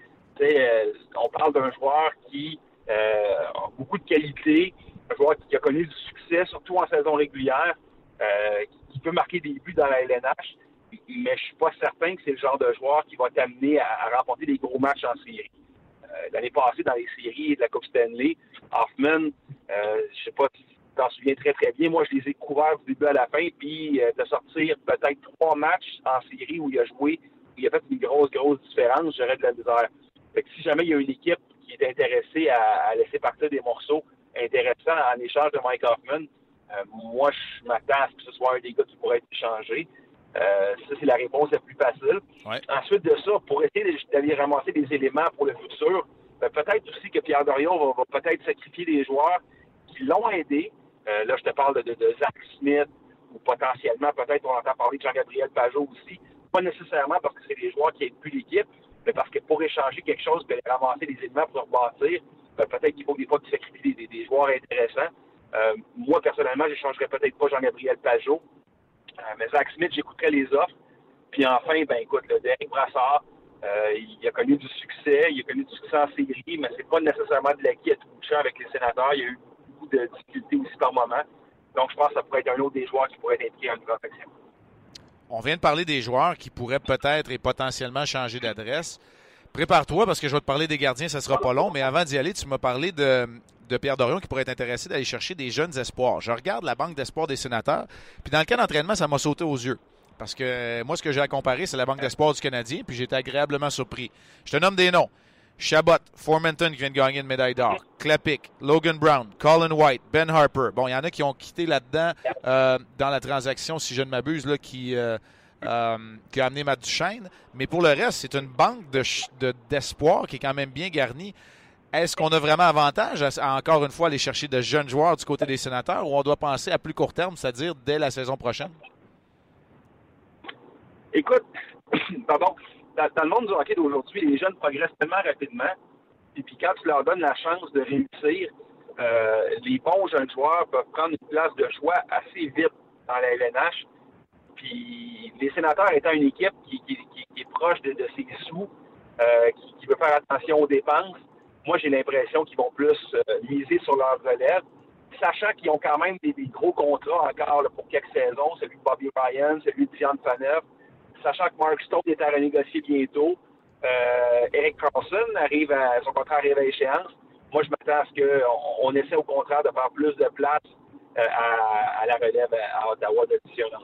on parle d'un joueur qui a beaucoup de qualité, un joueur qui a connu du succès, surtout en saison régulière, euh, qui peut marquer des buts dans la LNH, mais je suis pas certain que c'est le genre de joueur qui va t'amener à, remporter des gros matchs en série. Euh, l'année passée, dans les séries de la Coupe Stanley, Hoffman, euh, je sais pas si t'en souviens très très bien, moi je les ai couverts du début à la fin, puis de sortir peut-être trois matchs en série où il a joué, où il a fait une grosse, grosse différence, j'aurais de la misère. Fait que si jamais il y a une équipe qui est intéressée à laisser partir des morceaux, intéressant en échange de Mike Hoffman. Euh, moi, je m'attends à ce que ce soit un des gars qui pourrait être échangé. Euh, ça, c'est la réponse la plus facile. Ensuite de ça, pour essayer d'aller ramasser des éléments pour le futur, ben, peut-être aussi que Pierre Dorion va, peut-être sacrifier des joueurs qui l'ont aidé. Euh, là, je te parle de, Zach Smith ou potentiellement, peut-être on entend parler de Jean-Gabriel Pajot aussi. Pas nécessairement parce que c'est des joueurs qui aident plus l'équipe, mais parce que pour échanger quelque chose, et ramasser des éléments pour rebâtir, ben, peut-être qu'il faut des fois qu'ils sacrifient des, joueurs intéressants. Euh, moi, personnellement, j'échangerais peut-être pas Jean-Gabriel Pajot. Euh, mais Zach Smith, j'écouterais les offres. Puis enfin, ben écoute, le Derek Brassard, il a connu du succès, il a connu du succès en série, mais c'est pas nécessairement de l'acquis à tout bout avec les sénateurs. Il y a eu de difficultés aussi par moment. Donc, je pense que ça pourrait être un autre des joueurs qui pourrait être en une confection. On vient de parler des joueurs qui pourraient peut-être et potentiellement changer d'adresse. Prépare-toi parce que je vais te parler des gardiens, ça sera pas long, mais avant d'y aller, tu m'as parlé de, Pierre Dorion qui pourrait être intéressé d'aller chercher des jeunes espoirs. Je regarde la banque d'espoir des sénateurs, puis dans le cas d'entraînement, ça m'a sauté aux yeux. Parce que moi, ce que j'ai à comparer, c'est la banque d'espoir du Canadien, puis été agréablement surpris. Je te nomme des noms. Chabot, Formenton qui vient de gagner une médaille d'or, Klepik, Logan Brown, Colin White, Ben Harper. Bon, il y en a qui ont quitté là-dedans euh, dans la transaction, si je ne m'abuse, là, qui, euh, euh, qui a amené Matt Duchesne. Mais pour le reste, c'est une banque d'espoir de, qui est quand même bien garnie. Est-ce qu'on a vraiment avantage à, encore une fois aller chercher de jeunes joueurs du côté des sénateurs ou on doit penser à plus court terme, c'est-à-dire dès la saison prochaine? Écoute, pardon, dans, le monde du hockey d'aujourd'hui, les jeunes progressent tellement rapidement. Et puis quand tu leur donnes la chance de réussir, euh, les bons jeunes joueurs peuvent prendre une place de choix assez vite dans la LNH. Puis les sénateurs étant une équipe qui, est proche de, ses sous, euh, qui, veut faire attention aux dépenses, moi j'ai l'impression qu'ils vont plus euh, miser sur leur relève, sachant qu'ils ont quand même des, gros contrats encore pour quelques saisons, celui de Bobby Ryan, celui de Diane Faneuf, sachant que Mark Stone est à renégocier bientôt. Euh, Eric Carlson arrive à son contrat arrive à échéance. Moi, je m'attends à ce qu'on on essaie au contraire de faire plus de place à, la relève à Ottawa de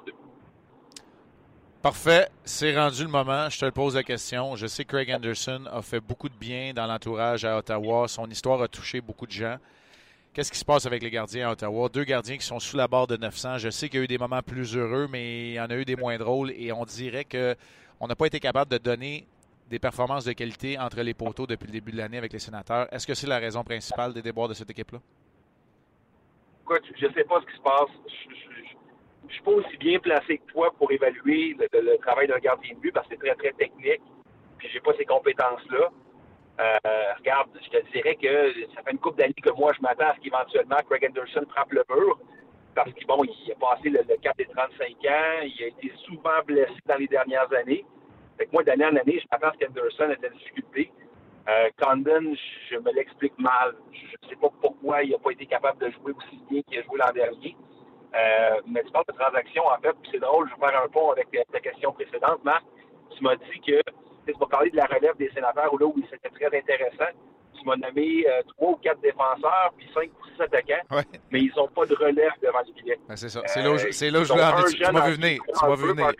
deux. Parfait, c'est rendu le moment. Je te pose la question. Je sais que Craig Anderson a fait beaucoup de bien dans l'entourage à Ottawa. Son histoire a touché beaucoup de gens. Qu'est-ce qui se passe avec les gardiens à Ottawa? Deux gardiens qui sont sous la barre de 900. Je sais qu'il y a eu des moments plus heureux, mais il y en a eu des moins drôles. Et on dirait qu'on n'a pas été capable de donner des performances de qualité entre les poteaux depuis le début de l'année avec les sénateurs. Est-ce que c'est la raison principale des déboires de cette équipe-là? Je ne sais pas ce qui se passe je suis pas aussi bien placé que toi pour évaluer le, travail d'un gardien de but parce que c'est très, très technique. Puis j'ai pas ces compétences-là. Euh, regarde, je te dirais que ça fait une couple d'années que moi, je m'attends à ce qu'éventuellement Craig Anderson frappe le mur. Parce qu'il bon, il a passé le, cap des 35 ans. Il a été souvent blessé dans les dernières années. Fait que moi, d'année en année, je m'attends à ce qu'Anderson ait des difficultés. Euh, Condon, je me l'explique mal. Je ne sais pas pourquoi il n'a pas été capable de jouer aussi bien qu'il a joué l'an dernier. Euh, mais tu parles de transaction, en fait, c'est drôle, je vais faire un pont avec ta question précédente, Marc. Tu m'as dit que tu m'as parlé de la relève des sénateurs, où là où c'était très intéressant. Tu m'as nommé euh, trois ou quatre défenseurs, puis cinq ou six attaquants, mais ils n'ont pas de relève devant le filet. Ben, c'est ça. C'est là où je, euh, je voulais Tu m'as vu venir. Tu m'as vu venir.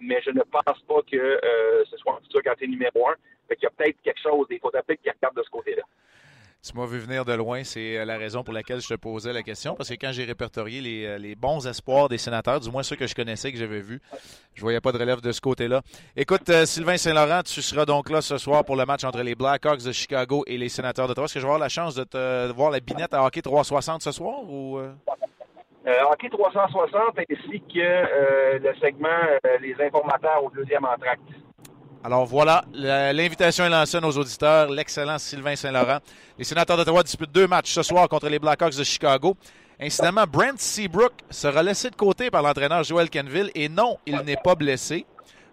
mais je ne pense pas que euh, ce soit un futur gardien numéro un. Fait qu'il y a peut-être quelque chose, il faut peut-être qu'il regarde de ce côté-là. Tu m'as vu venir de loin, c'est euh, la raison pour laquelle je te posais la question, parce que quand j'ai répertorié les, euh, les, bons espoirs des sénateurs, du moins ceux que je connaissais, que j'avais vus, je voyais pas de relève de ce côté-là. Écoute, euh, Sylvain Saint-Laurent, tu seras donc là ce soir pour le match entre les Blackhawks de Chicago et les sénateurs de d'Ottawa. Est-ce que je vais avoir la chance de te voir la binette à hockey 360 ce soir ou... hockey 360 ainsi que le segment Les informateurs au deuxième entracte. Alors voilà, l'invitation est lancée à nos auditeurs, l'excellent Sylvain Saint-Laurent. Les sénateurs d'Ottawa disputent deux matchs ce soir contre les Blackhawks de Chicago. Incidemment, Brent Seabrook sera laissé de côté par l'entraîneur Joel Kenville et non, il n'est pas blessé.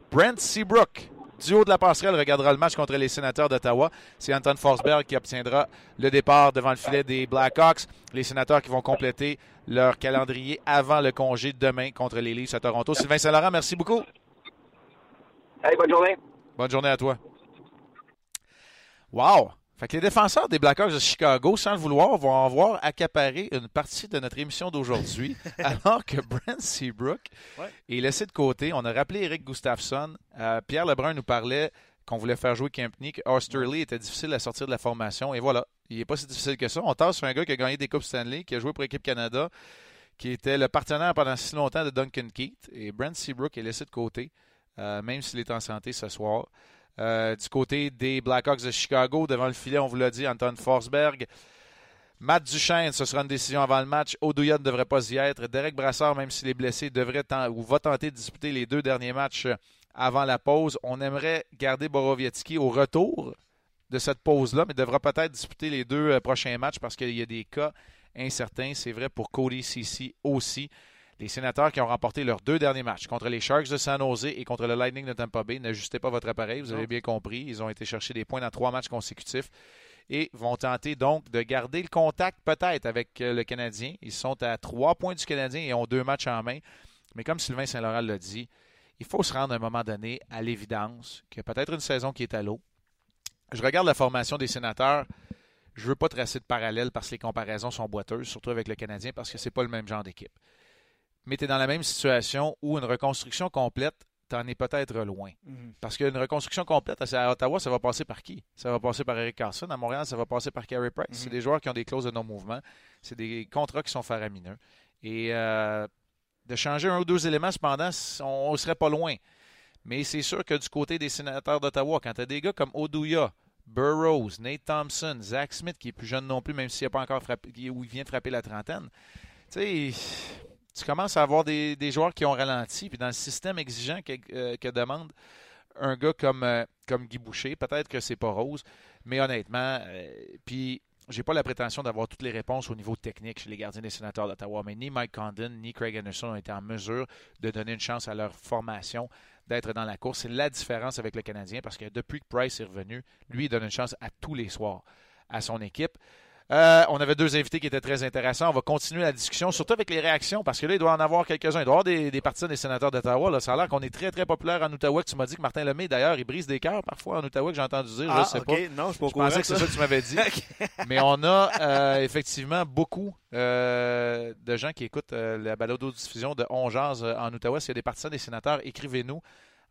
Brent Seabrook, du haut de la passerelle, regardera le match contre les sénateurs d'Ottawa. C'est Anton Forsberg qui obtiendra le départ devant le filet des Blackhawks. Les sénateurs qui vont compléter leur calendrier avant le congé demain contre les Leafs à Toronto. Sylvain Saint-Laurent, merci beaucoup. Bonne journée. Bonne journée à toi. Wow! Fait que les défenseurs des Blackhawks de Chicago, sans le vouloir, vont avoir accaparé une partie de notre émission d'aujourd'hui, alors que Brent Seabrook est laissé de côté. On a rappelé Eric Gustafsson. Euh, Pierre Lebrun nous parlait qu'on voulait faire jouer Kempney, que Osterley était difficile à sortir de la formation. Et voilà, il n'est pas si difficile que ça. On tasse sur un gars qui a gagné des Coupes Stanley, qui a joué pour l'équipe Canada, qui était le partenaire pendant si longtemps de Duncan Keith. Et Brent Seabrook est laissé de côté. Euh, même s'il est en santé ce soir. Euh, du côté des Blackhawks de Chicago, devant le filet, on vous l'a dit, Anton Forsberg. Matt Duchesne, ce sera une décision avant le match. Odouya ne devrait pas y être. Derek Brassard, même s'il est blessé, devrait ou va tenter de disputer les deux derniers matchs avant la pause. On aimerait garder Borowiecki au retour de cette pause-là, mais devra peut-être disputer les deux euh, prochains matchs parce qu'il y a des cas incertains. C'est vrai pour Cody Cici aussi. Les sénateurs qui ont remporté leurs deux derniers matchs contre les Sharks de San Jose et contre le Lightning de Tampa Bay, n'ajustez pas votre appareil, vous avez bien compris. Ils ont été chercher des points dans trois matchs consécutifs et vont tenter donc de garder le contact peut-être avec euh, le Canadien. Ils sont à trois points du Canadien et ont deux matchs en main. Mais comme Sylvain Saint-Laurent l'a dit, il faut se rendre à un moment donné à l'évidence qu'il y a peut-être une saison qui est à l'eau. Je regarde la formation des sénateurs. Je ne veux pas tracer de parallèle parce que les comparaisons sont boiteuses, surtout avec le Canadien, parce que ce n'est pas le même genre d'équipe mais tu es dans la même situation où une reconstruction complète, tu en es peut-être loin. Mhm. Parce qu'une reconstruction complète à Ottawa, ça va passer par qui? Ça va passer par Eric Carson. À Montréal, ça va passer par Carey Price. C'est mhm. des joueurs qui ont des clauses de non-mouvement. C'est des contrats qui sont faramineux. Et euh, de changer un ou deux éléments, cependant, on ne serait pas loin. Mais c'est sûr que du côté des sénateurs d'Ottawa, quand tu as des gars comme Oduya, Burroughs, Nate Thompson, Zach Smith, qui est plus jeune non plus, même s'il n'a pas encore frappé, ou il vient de frapper la trentaine, tu sais, tu commences à avoir des, joueurs qui ont ralenti. Puis dans le système exigeant que, euh, demande un gars comme, euh, comme Guy Boucher, peut-être que c'est pas rose, mais honnêtement, euh, puis j'ai pas la prétention d'avoir toutes les réponses au niveau technique chez les gardiens des sénateurs d'Ottawa, mais ni Mike Condon ni Craig Anderson ont été en mesure de donner une chance à leur formation d'être dans la course. C'est la différence avec le Canadien parce que depuis que Price est revenu, lui, il donne une chance à tous les soirs à son équipe. Euh, on avait deux invités qui étaient très intéressants. On va continuer la discussion, surtout avec les réactions, parce que là, il doit en avoir quelques-uns. Il doit y avoir des, des partisans des sénateurs d'Ottawa. Ça a l'air qu'on est très, très populaire en Ottawa. Tu m'as dit que Martin Lemay, d'ailleurs, il brise des cœurs parfois en Ottawa, que j'ai entendu dire. je ah, sais pas. Non, je, je pensais que c'est ça que tu m'avais dit. Mais on a euh, effectivement beaucoup euh, de gens qui écoutent la balado-diffusion de On en Ottawa. S'il y a des partisans des sénateurs, écrivez-nous.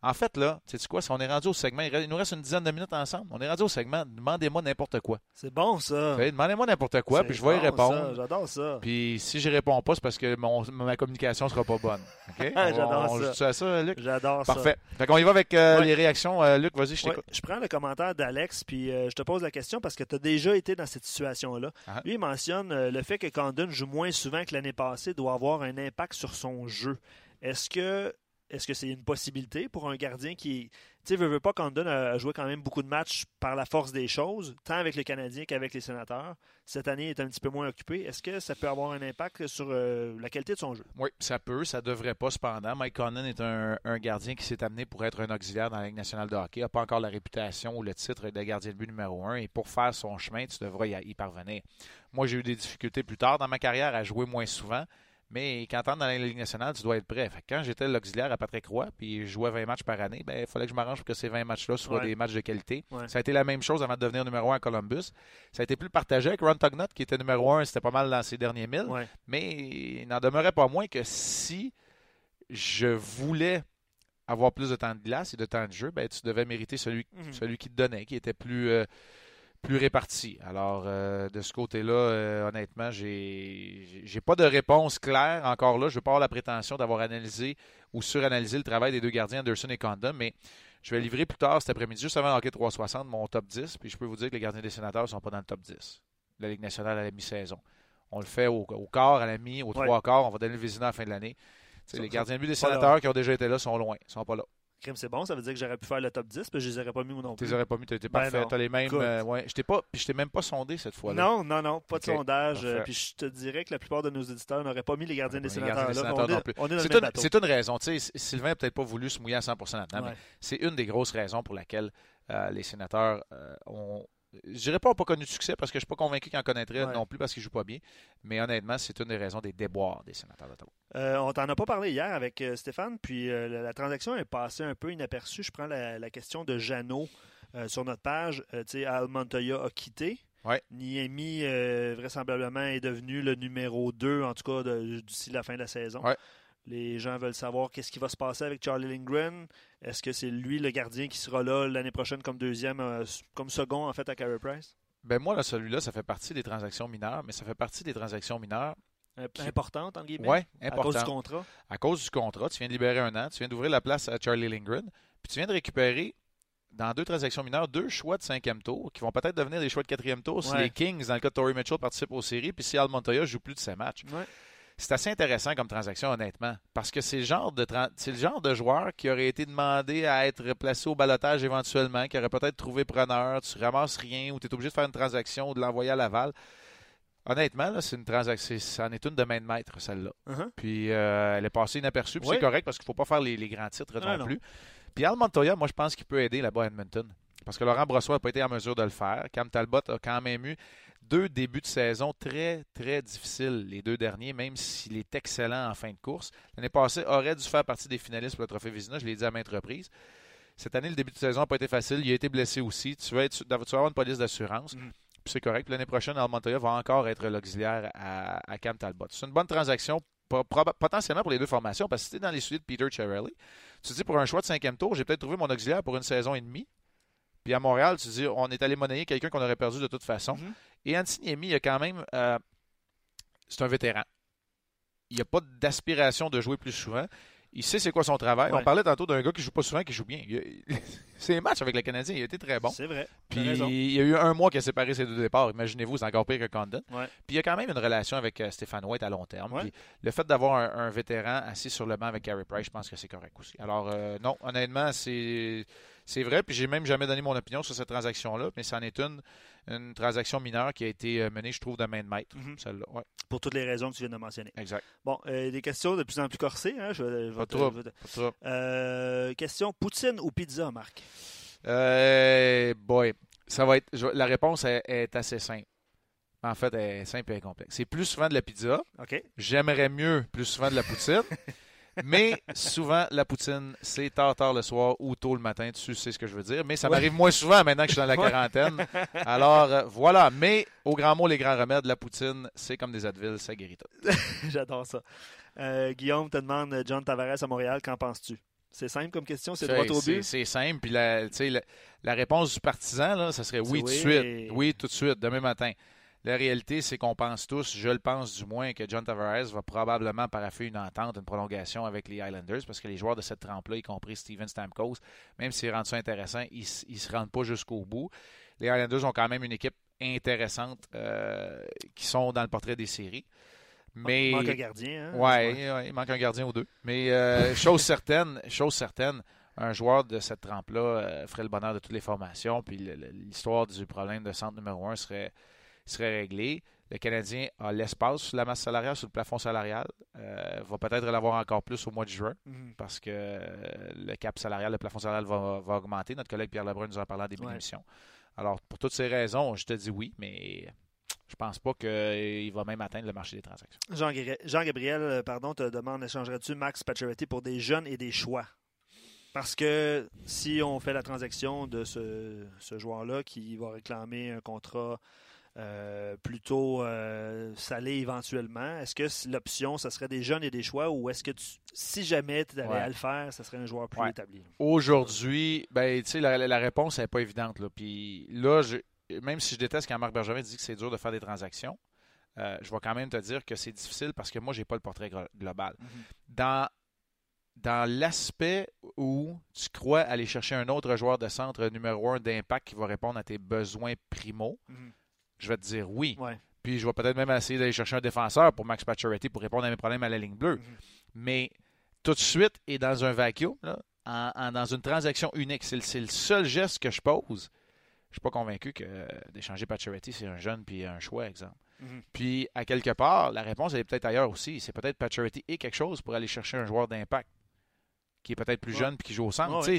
En fait, là, tu sais quoi, si on est rendu au segment, il nous reste une dizaine de minutes ensemble. On est rendu au segment, demandez-moi n'importe quoi. C'est bon, ça. Demandez-moi n'importe quoi, puis je vais y répondre. J'adore ça. Puis si je réponds pas, c'est parce que mon, ma communication sera pas bonne. J'adore ça. ça, Luc? J'adore ça. Parfait. Fait qu'on y va avec euh, les réactions. Euh, Luc, vas-y, je t'écoute. Je prends le commentaire d'Alex, puis euh, je te pose la question parce que tu as déjà été dans cette situation-là. Ah. Lui, il mentionne le fait que Condon joue moins souvent que l'année passée doit avoir un impact sur son jeu. Est-ce que est-ce que c'est une possibilité pour un gardien qui. Tu sais, veut, veut pas Condon a joué quand même beaucoup de matchs par la force des choses, tant avec le Canadien qu'avec les sénateurs? Cette année, est un petit peu moins occupé. Est-ce que ça peut avoir un impact sur euh, la qualité de son jeu? Oui, ça peut. Ça devrait pas, cependant. Mike Condon est un, gardien qui s'est amené pour être un auxiliaire dans la Ligue nationale de hockey. Il n'a pas encore la réputation ou le titre de gardien de but numéro un. Et pour faire son chemin, tu devrais y parvenir. Moi, j'ai eu des difficultés plus tard dans ma carrière à jouer moins souvent. Mais quand tu dans la Ligue nationale, tu dois être prêt. quand j'étais l'auxiliaire à Patrick Roy, puis je jouais 20 matchs par année, ben, il fallait que je m'arrange pour que ces 20 matchs-là soient des matchs de qualité. Ça a été la même chose avant de devenir numéro 1 à Columbus. Ça a été plus partagé avec Ron Tugnut, qui était numéro 1, c'était pas mal dans ses derniers milles. Mais il n'en demeurait pas moins que si je voulais avoir plus de temps de glace et de temps de jeu, ben, tu devais mériter celui, mhm. celui qui te donnait, qui était plus... Euh, plus réparti. Alors, euh, de ce côté-là, euh, honnêtement, j'ai n'ai pas de réponse claire encore là. Je ne veux pas avoir la prétention d'avoir analysé ou suranalysé le travail des deux gardiens Anderson et Condon, mais je vais livrer plus tard cet après-midi, juste avant le hockey 360, mon top 10. Puis je peux vous dire que les gardiens des sénateurs ne sont pas dans le top 10. La Ligue nationale à la mi-saison. On le fait au, quart, à la mi, au trois quarts. On va donner le visionnant à la fin de l'année. Les gardiens de but des sénateurs qui ont déjà été là sont loin. Ne sont pas là. Crime, c'est bon, ça veut dire que j'aurais pu faire le top 10, puis je les aurais pas mis ou non plus. Tu les aurais pas mis, tu étais ben parfait. Tu les mêmes. Euh, ouais. Je t'ai pas, puis je t'ai même pas sondé cette fois-là. Non, non, non, pas de sondage. Euh, puis je te dirais que la plupart de nos éditeurs n'auraient pas mis les gardiens des sénateurs, là. C'est une raison. Tu sais, Sylvain n'a peut-être pas voulu se mouiller à 100% là-dedans, mais c'est une des grosses raisons pour laquelle euh, les sénateurs ont je dirais pas pas connu de succès parce que je suis pas convaincu qu'il en connaîtrait non plus parce qu'il joue pas bien. Mais honnêtement, c'est une des raisons des déboires des sénateurs d'Ottawa. Euh, on t'en a pas parlé hier avec euh, Stéphane, puis euh, la, transaction est passée un peu inaperçue. Je prends la, question de Jeannot sur notre page. Al Montoya a quitté. Niemi, vraisemblablement, est devenu le numéro 2, en tout cas d'ici la fin de la saison. Les gens veulent savoir qu'est-ce qui va se passer avec Charlie Lindgren. Est-ce que c'est lui le gardien qui sera là l'année prochaine comme deuxième, euh, comme second en fait à Carey Price? Ben moi, celui-là, ça fait partie des transactions mineures, mais ça fait partie des transactions mineures Importantes, en guillemets. Oui, À cause du contrat. À cause du contrat. Tu viens de libérer un an, tu viens d'ouvrir la place à Charlie Lindgren, puis tu viens de récupérer dans deux transactions mineures, deux choix de cinquième tour qui vont peut-être devenir des choix de quatrième tour si les Kings, dans le cas de Tory Mitchell, participent aux séries, puis si Al Montoya joue plus de ses matchs. Ouais c'est assez intéressant comme transaction, honnêtement, parce que c'est le genre de c'est le genre de joueur qui aurait été demandé à être placé au balotage éventuellement, qui aurait peut-être trouvé preneur, tu ramasses rien ou tu es obligé de faire une transaction ou de l'envoyer à Laval. Honnêtement, c'est une transaction, ça en est une de main de maître, celle-là. Uh-huh. Puis euh, elle est passée inaperçue, puis c'est correct parce qu'il ne faut pas faire les, grands titres non, plus. Puis Al Montoya, moi je pense qu'il peut aider là-bas à Edmonton. Parce que Laurent Brossois n'a pas été en mesure de le faire. Cam Talbot a quand même eu deux débuts de saison très, très difficiles, les deux derniers, même s'il est excellent en fin de course. L'année passée, aurait dû faire partie des finalistes pour le Trophée Vizina, je l'ai dit à maintes reprises. Cette année, le début de saison n'a pas été facile. Il a été blessé aussi. Tu vas, être, tu vas avoir une police d'assurance. Mm. Puis c'est correct. L'année prochaine, Almontoya va encore être l'auxiliaire à, Cam Talbot. C'est une bonne transaction potentiellement pour les deux formations, parce que si tu es dans les suites de Peter Cherrelli, tu te dis pour un choix de cinquième tour, j'ai peut-être trouvé mon auxiliaire pour une saison et demie. Puis à Montréal, tu dis, on est allé monnayer quelqu'un qu'on aurait perdu de toute façon. Mm-hmm. Et Antiniemi, il a quand même. Euh, c'est un vétéran. Il n'a pas d'aspiration de jouer plus souvent. Il sait c'est quoi son travail. On parlait tantôt d'un gars qui joue pas souvent, qui joue bien. C'est un match avec le Canadien, il a été très bon. C'est vrai. Puis il y a eu un mois qui a séparé ces deux départs. Imaginez-vous, c'est encore pire que Condon. Puis il y a quand même une relation avec euh, Stéphane White à long terme. Puis le fait d'avoir un, vétéran assis sur le banc avec Gary Price, je pense que c'est correct aussi. Alors euh, non, honnêtement, c'est c'est vrai. Puis j'ai même jamais donné mon opinion sur cette transaction-là, mais c'en est une une transaction mineure qui a été euh, menée, je trouve, de main de maître. Mhm. celle-là. Pour toutes les raisons que tu viens de mentionner. Exact. Bon, euh, des questions de plus en plus corsées. Hein? Je, pas trop. Euh, question Poutine ou pizza, Marc? Euh, Boy, ça va être. la réponse est, assez simple. En fait, elle est simple et complexe. C'est plus souvent de la pizza. OK. J'aimerais mieux plus souvent de la poutine. mais souvent, la poutine, c'est tard, tard le soir ou tôt le matin. Tu sais ce que je veux dire. Mais ça m'arrive moins souvent maintenant que je suis dans la quarantaine. Alors, euh, voilà. Mais au grand mot, les grands remèdes, la poutine, c'est comme des Advil, ça guérit tout. J'adore ça. Euh, Guillaume te demande John Tavares à Montréal, qu'en penses-tu? C'est simple comme question, c'est droit au but. C'est simple. Puis la, la, la, réponse du partisan, là, ça serait oui, tout de suite. Oui, tout de suite, demain matin. La réalité, c'est qu'on pense tous, je le pense du moins, que John Tavares va probablement paraffer une entente, une prolongation avec les Islanders, parce que les joueurs de cette trempe-là, y compris Steven Stamkos, même s'ils rendent ça intéressant, ils ne se rendent pas jusqu'au bout. Les Islanders ont quand même une équipe intéressante euh, qui sont dans le portrait des séries. Mais, il manque un gardien. Hein? Ouais, il manque un gardien ou deux. Mais euh, chose certaine, chose certaine, un joueur de cette trempe-là euh, ferait le bonheur de toutes les formations. Puis l'histoire du problème de centre numéro un serait serait réglé. Le Canadien a l'espace sur la masse salariale, sur le plafond salarial. Euh, va peut-être l'avoir encore plus au mois de juin mhm. parce que euh, le cap salarial, le plafond salarial va, augmenter. Notre collègue Pierre Lebrun nous en a parlé en début d'émission. Alors, pour toutes ces raisons, je te dis oui, mais je pense pas qu'il va même atteindre le marché des transactions. Jean-Gabriel, euh, pardon, te demande échangerais-tu Max Pacioretty pour des jeunes et des choix? Parce que si on fait la transaction de ce, ce joueur-là qui va réclamer un contrat euh, plutôt euh, salé éventuellement. Est-ce que l'option, ce serait des jeunes et des choix ou est-ce que si jamais tu avais à le faire, ce serait un joueur plus établi? Aujourd'hui, ben, la, la réponse n'est pas évidente. Là. Puis là, même si je déteste quand Marc Bergevin dit que c'est dur de faire des transactions, euh, je vais quand même te dire que c'est difficile parce que moi, j'ai pas le portrait global. Mm-hmm. Dans dans l'aspect où tu crois aller chercher un autre joueur de centre numéro un d'impact qui va répondre à tes besoins primo, mm-hmm je vais te dire oui. Puis je vais peut-être même essayer d'aller chercher un défenseur pour Max Pacioretty pour répondre à mes problèmes à la ligne bleue. Mhm. Mais tout de suite et dans un vacuum, dans une transaction unique, c'est le, seul geste que je pose. Je ne suis pas convaincu que d'échanger Pacioretty, c'est un jeune puis un choix, exemple. Mhm. Puis, à quelque part, la réponse elle est peut-être ailleurs aussi. C'est peut-être Pacioretty et quelque chose pour aller chercher un joueur d'impact qui est peut-être plus jeune puis qui joue au centre.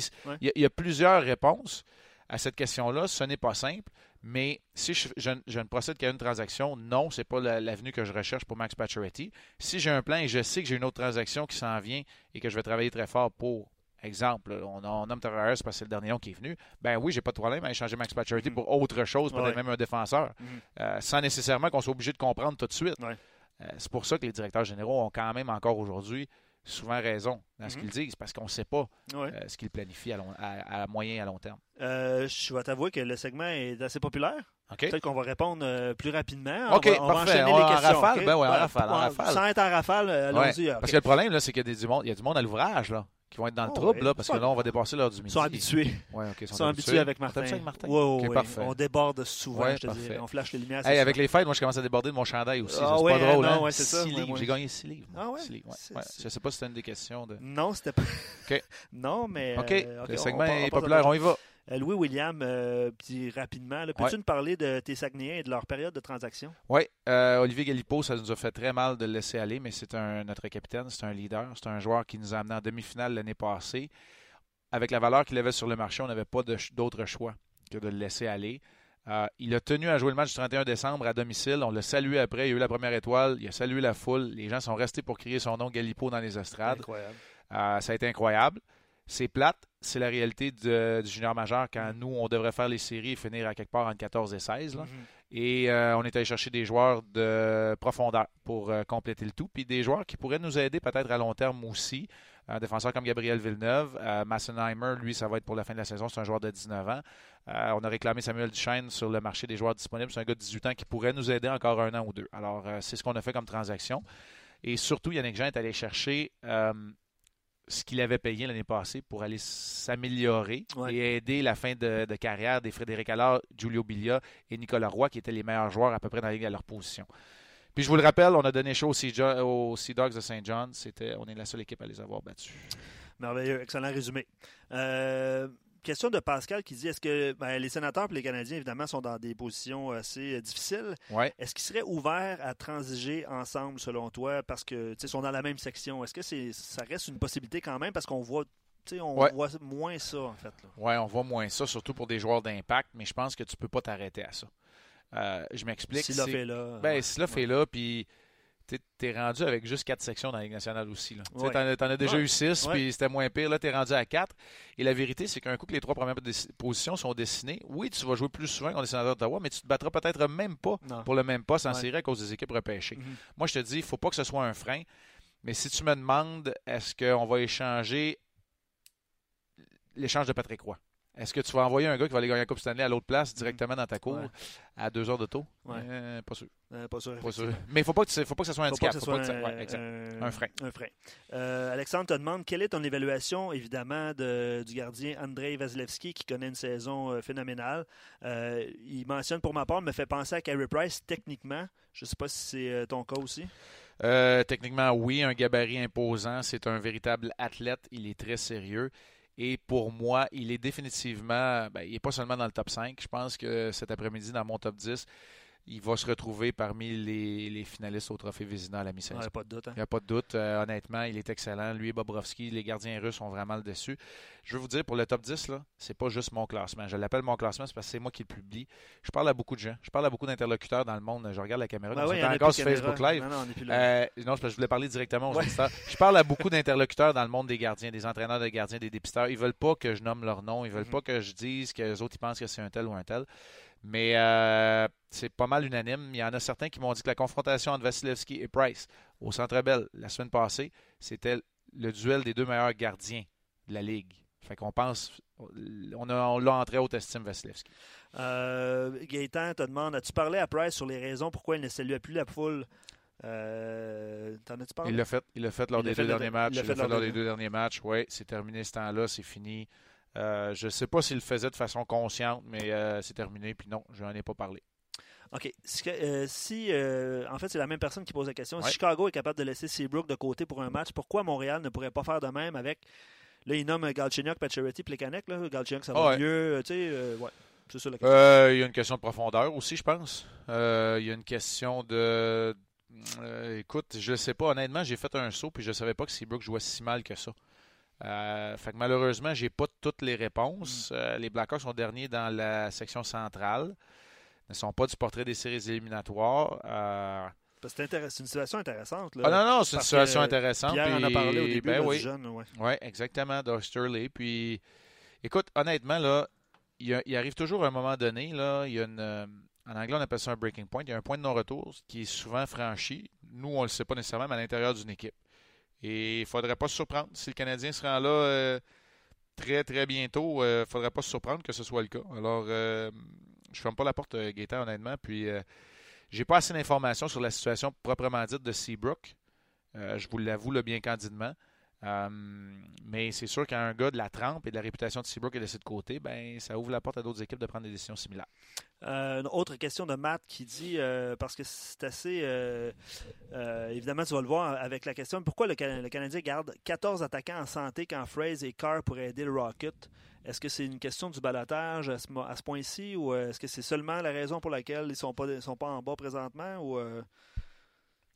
Il y, a plusieurs réponses à cette question-là. Ce n'est pas simple. Mais si je, ne procède qu'à une transaction, non, ce n'est pas l'avenue que je recherche pour Max Pacioretty. Si j'ai un plan et je sais que j'ai une autre transaction qui s'en vient et que je vais travailler très fort pour, exemple, on, on nomme Tavares parce que c'est le dernier nom qui est venu, ben oui, j'ai pas de problème à échanger Max Pacioretty mm-hmm. pour autre chose, peut-être même un défenseur, mm-hmm. euh, sans nécessairement qu'on soit obligé de comprendre tout de suite. Euh, c'est pour ça que les directeurs généraux ont quand même encore aujourd'hui souvent raison dans ce mhm. qu'ils disent parce qu'on ne sait pas euh, ce qu'ils planifient à, moyen et à long terme. Euh, je vais t'avouer que le segment est assez populaire. Peut-être qu'on va répondre euh, plus rapidement. On va, enchaîner les questions. Rafale, ben ouais, en rafale, en rafale. Sans être en rafale, allons-y. Parce que le problème, c'est qu'il y, a du monde, il y a du monde à l'ouvrage. Qui vont être dans le oh, trouble, là, parce que là, on va dépasser l'heure du midi. Ils sont habitués. Ouais, ils sont, habitués avec Martin. avec Martin? Ouais, ouais, On déborde souvent, je te dis. On flash les lumières. Hey, avec les fêtes, moi, je commence à déborder de mon chandail aussi. Ah, c'est pas drôle, non, hein? c'est ça. J'ai gagné six livres. Ah ouais? Je sais pas si c'était une des questions. De... Non, c'était pas. OK. Non, mais. OK. Euh, le segment est populaire, on y va. Euh, Louis William, euh, rapidement, peux-tu nous parler de tes Saguenayens et de leur période de transaction? Oui, euh, Olivier Galipo, ça nous a fait très mal de le laisser aller, mais c'est un, notre capitaine, c'est un leader, c'est un joueur qui nous a amené en demi-finale l'année passée. Avec la valeur qu'il avait sur le marché, on n'avait pas d'autre choix que de le laisser aller. il a tenu à jouer le match du 31 décembre à domicile. On l'a salué après. Il a eu la première étoile. Il a salué la foule. Les gens sont restés pour crier son nom Galipo dans les estrades. Incroyable. ça a été incroyable. C'est plate, c'est la réalité du junior majeur quand mm. nous, on devrait faire les séries et finir à quelque part entre 14 et 16. Mm-hmm. Et euh, on est allé chercher des joueurs de profondeur pour euh, compléter le tout. Puis des joueurs qui pourraient nous aider peut-être à long terme aussi. Un défenseur comme Gabriel Villeneuve. Euh, Massenheimer, lui, ça va être pour la fin de la saison. C'est un joueur de 19 ans. on a réclamé Samuel Duchesne sur le marché des joueurs disponibles. C'est un gars de 18 ans qui pourrait nous aider encore un an ou deux. Alors, c'est ce qu'on a fait comme transaction. Et surtout, Yannick Jean est allé chercher ce qu'il avait payé l'année passée pour aller s'améliorer et aider la fin de, carrière des Frédéric Allard, Giulio Biglia et Nicolas Roy, qui étaient les meilleurs joueurs à peu près dans la ligue à leur position. Puis je vous le rappelle, on a donné chaud aux Sea, Dogs de Saint John. C'était, on est la seule équipe à les avoir battus. Merveilleux, excellent résumé. Euh, question de Pascal qui dit est-ce que ben, les sénateurs et les Canadiens, évidemment, sont dans des positions assez euh, difficiles. Est-ce qu'ils seraient ouverts à transiger ensemble, selon toi, parce que sont dans la même section? Est-ce que c'est ça reste une possibilité quand même? Parce qu'on voit on voit moins ça, en fait. Oui, on voit moins ça, surtout pour des joueurs d'impact, mais je pense que tu ne peux pas t'arrêter à ça. je m'explique. Si fait là. Ben, si fait là, puis tu es rendu avec juste quatre sections dans la Ligue nationale aussi. Tu en, as déjà eu six, puis c'était moins pire. Là, tu es rendu à quatre. Et la vérité, c'est qu'un coup que les trois premières positions sont dessinées, oui, tu vas jouer plus souvent qu'on est sénateur d'Ottawa, mais tu te battras peut-être même pas pour le même poste en série à cause des équipes repêchées. Mhm. Moi, je te dis, il ne faut pas que ce soit un frein. Mais si tu me demandes, est-ce qu'on va échanger l'échange de Patrick Roy? Est-ce que tu vas envoyer un gars qui va aller gagner la Coupe Stanley à l'autre place directement dans ta cour à deux heures de taux? Euh, pas sûr. Euh, pas sûr. Mais il ne faut pas que ce soit un handicap. Pas un, frein. Un frein. Euh, Alexandre te demande quelle est ton évaluation, évidemment, de, du gardien Andrei Vasilevski qui connaît une saison phénoménale? il mentionne pour ma part, me fait penser à Carey Price techniquement. Je ne sais pas si c'est ton cas aussi. techniquement, oui, un gabarit imposant. C'est un véritable athlète. Il est très sérieux. Et pour moi, il est définitivement, ben, il n'est pas seulement dans le top 5. Je pense que cet après-midi, dans mon top 10, il va se retrouver parmi les, finalistes au trophée Vézina à la mi-saison. Il n'y a pas de doute. Hein. Il n'y a pas de doute. Euh, honnêtement, il est excellent. Lui et Bobrovski, les gardiens russes sont vraiment le dessus. Je veux vous dire, pour le top 10, là, c'est pas juste mon classement. Je l'appelle mon classement, c'est parce que c'est moi qui le publie. Je parle à beaucoup de gens. Je parle à beaucoup d'interlocuteurs dans le monde. Je regarde la caméra. Ben oui, encore sur Facebook Live. Non, non, euh, non parce que je voulais parler directement aux auditeurs. Je parle à beaucoup d'interlocuteurs dans le monde des gardiens, des entraîneurs de gardiens, des dépisteurs. Ils veulent pas que je nomme leur nom. Ils veulent mm-hmm. pas que je dise que les autres ils pensent que c'est un tel ou un tel. Mais euh, c'est pas mal unanime. Il y en a certains qui m'ont dit que la confrontation entre Vasilevski et Price au Centre Bell la semaine passée, c'était le duel des deux meilleurs gardiens de la Ligue. Fait qu'on pense, on, l'a en très haute estime, Vasilevski. Euh, Gaëtan te demande as-tu parlé à Price sur les raisons pourquoi il ne saluait plus la foule euh, T'en as-tu parlé? Il l'a fait, il l'a fait lors des deux derniers matchs. Il l'a fait, lors des deux derniers matchs. Oui, c'est terminé ce temps-là, c'est fini. Euh, je ne sais pas s'il le faisait de façon consciente, mais euh, c'est terminé. Puis non, je n'en ai pas parlé. OK. Si, euh, en fait, c'est la même personne qui pose la question. Si Chicago est capable de laisser Seabrook de côté pour un match, pourquoi Montréal ne pourrait pas faire de même avec. Là, il nomme Galchenyuk, Pacioretty, Plekanec. Galchenyuk, ça va mieux. Tu sais, ouais. C'est ça la question. il y a une question de profondeur aussi, je pense. il y a une question de. écoute, je ne sais pas. Honnêtement, j'ai fait un saut puis je ne savais pas que Seabrook jouait si mal que ça. Euh, fait que malheureusement, j'ai pas toutes les réponses. Mm. Euh, les Blackhawks sont derniers dans la section centrale. ne sont pas du portrait des séries éliminatoires. Euh, c'est une situation intéressante. Ah non, non, c'est une situation intéressante. Pierre en a parlé au début ben oui. jeune. Oui, ouais, exactement, d'Osterley. Puis, écoute, honnêtement, là, il, arrive toujours un moment donné, là, il y a une, en anglais, on appelle ça un breaking point. Il y a un point de non-retour qui est souvent franchi. Nous, on ne le sait pas nécessairement, mais à l'intérieur d'une équipe. Et il ne faudrait pas se surprendre. Si le Canadien se rend là euh, très, très bientôt, il euh, ne faudrait pas se surprendre que ce soit le cas. Alors, euh, je ne ferme pas la porte, Gaëtan, honnêtement. Puis, j'ai pas assez d'informations sur la situation proprement dite de Seabrook. je vous l'avoue bien candidement. Mais c'est sûr qu'un gars de la trempe et de la réputation de Seabrook est laissé de côté, ben, ça ouvre la porte à d'autres équipes de prendre des décisions similaires. Euh, une autre question de Matt qui dit, euh, parce que c'est assez, euh, évidemment tu vas le voir avec la question, pourquoi le, Canadien garde 14 attaquants en santé quand Fraze et Carr pourraient aider le Rocket? Est-ce que c'est une question du balotage à ce, point-ci ou est-ce que c'est seulement la raison pour laquelle ils ne sont pas, sont pas en bas présentement? Ou,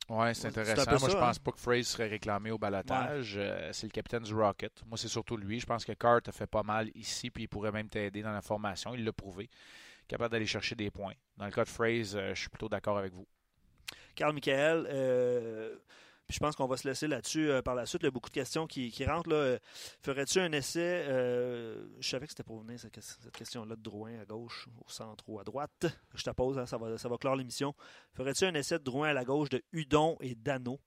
oui, c'est intéressant. Moi, je pense hein? pas que Fraze serait réclamé au balotage. c'est le capitaine du Rocket. Moi, c'est surtout lui. Je pense que Carr te fait pas mal ici, puis il pourrait même t'aider dans la formation. Il l'a prouvé capable d'aller chercher des points. Dans le cas de Phrase, euh, je suis plutôt d'accord avec vous. Carl Michael, euh, je pense qu'on va se laisser là-dessus euh, par la suite. Il y a beaucoup de questions qui, rentrent. Ferais-tu un essai Je savais que c'était pour venir cette, question-là de Drouin à gauche, au centre ou à droite. Je te pose, hein, ça, va, ça va clore l'émission. Ferais-tu un essai de Drouin à la gauche de Hudon et Dano?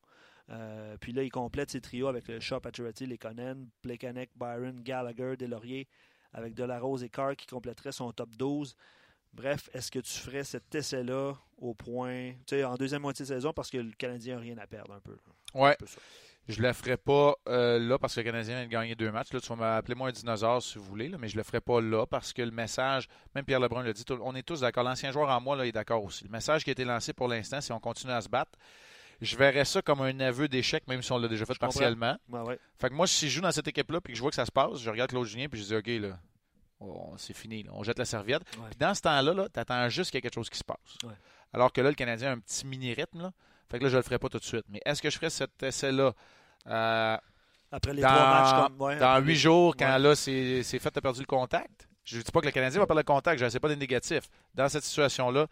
Puis là, il complète ses trios avec le Shaw, Pacioretty, Lekonen, Plekanec, Byron, Gallagher, Delaurier, avec Delarose et Carr qui compléteraient son top 12. Bref, est-ce que tu ferais cet essai-là au point, tu sais, en deuxième moitié de saison parce que le Canadien n'a rien à perdre un peu? Ouais. je le ferai pas euh, là parce que le Canadien vient de gagner deux matchs. Là, tu vas m'appeler moi un dinosaure si vous voulez, mais je le ferai pas là parce que le message, même Pierre Lebrun l'a dit, on est tous d'accord. L'ancien joueur en moi là, est d'accord aussi. Le message qui a été lancé pour l'instant, c'est on continue à se battre. Je verrais ça comme un aveu d'échec, même si on l'a déjà fait partiellement. Fait que moi, si je joue dans cette équipe-là et que je vois que ça se passe, je regarde Claude Julien puis je dis OK, là, c'est fini, on jette la serviette. dans ce temps-là, tu attends juste qu'il y ait quelque chose qui se passe. Alors que là, le Canadien a un petit mini-rythme. Là. Fait que là, je le ferai pas tout de suite. Mais est-ce que je ferai cet essai-là euh, Après les dans, trois matchs comme... dans huit jours, quand là, c'est fait, tu as perdu le contact? Je ne dis pas que le Canadien va perdre le contact, je ne sais pas des négatifs. Dans cette situation-là,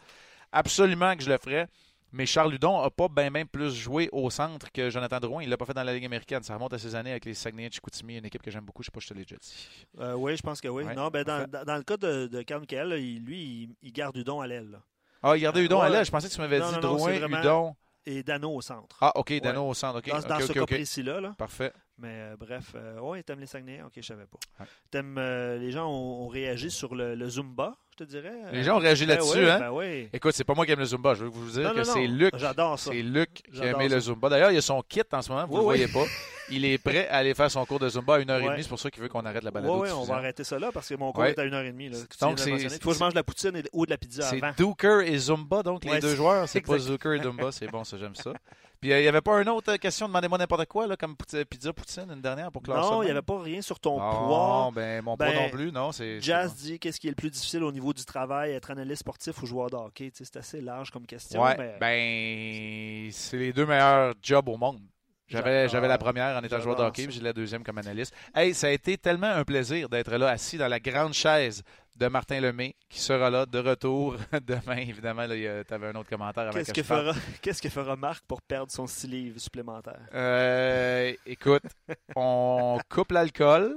absolument que je le ferais. Mais Charles Hudon n'a pas bien même plus joué au centre que Jonathan Drouin. Il l'a pas fait dans la Ligue américaine. Ça remonte à ses années avec les Saguenay de Chicoutimi, une équipe que j'aime beaucoup. Je ne sais pas si je te l'ai déjà dit. Euh, oui, je pense que oui. non, ben, dans, dans, le cas de, de Carl lui, il, garde Hudon à l'aile. Ah, il gardait Hudon à l'aile? Je pensais que tu m'avais dit Drouin, Hudon. Et Dano au centre. Ah, OK, Dano au centre. Dans, dans ce cas précis-là. Là. Parfait. Mais euh, bref, euh, ouais, t'aimes les Saguenay? Ok, je savais pas. T'aimes, euh, les gens ont, réagi sur le, Zumba, je te dirais. Les gens ont réagi ben là-dessus, hein? Ben oui. Écoute, c'est pas moi qui aime le Zumba. Je veux vous dire que c'est Luc. J'adore ça. C'est Luc qui a aimé le Zumba. D'ailleurs, il y a son kit en ce moment, vous ne le voyez pas. Il est prêt à aller faire son cours de Zumba à 1h30. C'est pour ça qu'il veut qu'on arrête la balade. Oui, on va arrêter ça là parce que mon cours est à 1h30. Là, donc, il faut que je mange de la poutine ou de la pizza. C'est Duker et Zumba, donc les deux joueurs. C'est pas Zucker et Zumba. C'est bon, ça, j'aime ça. Puis il n'y avait pas une autre question, demandez-moi n'importe quoi, là, comme pizza poutine, une dernière pour Non, il n'y avait pas rien sur ton poids. Ben, mon poids ben, non plus, non. Jazz dit qu'est-ce qui est le plus difficile au niveau du travail, être analyste sportif ou joueur de hockey? C'est assez large comme question. Ouais, ben, c'est les deux meilleurs jobs au monde. J'avais, j'avais la première en étant joueur de hockey, j'ai la deuxième comme analyste. Hey, ça a été tellement un plaisir d'être là, assis dans la grande chaise de Martin Lemay, qui sera là de retour demain. Évidemment, tu avais un autre commentaire Qu'est-ce que, fera, qu'est-ce que fera Marc pour perdre son six livres supplémentaire? Euh, écoute, on coupe l'alcool,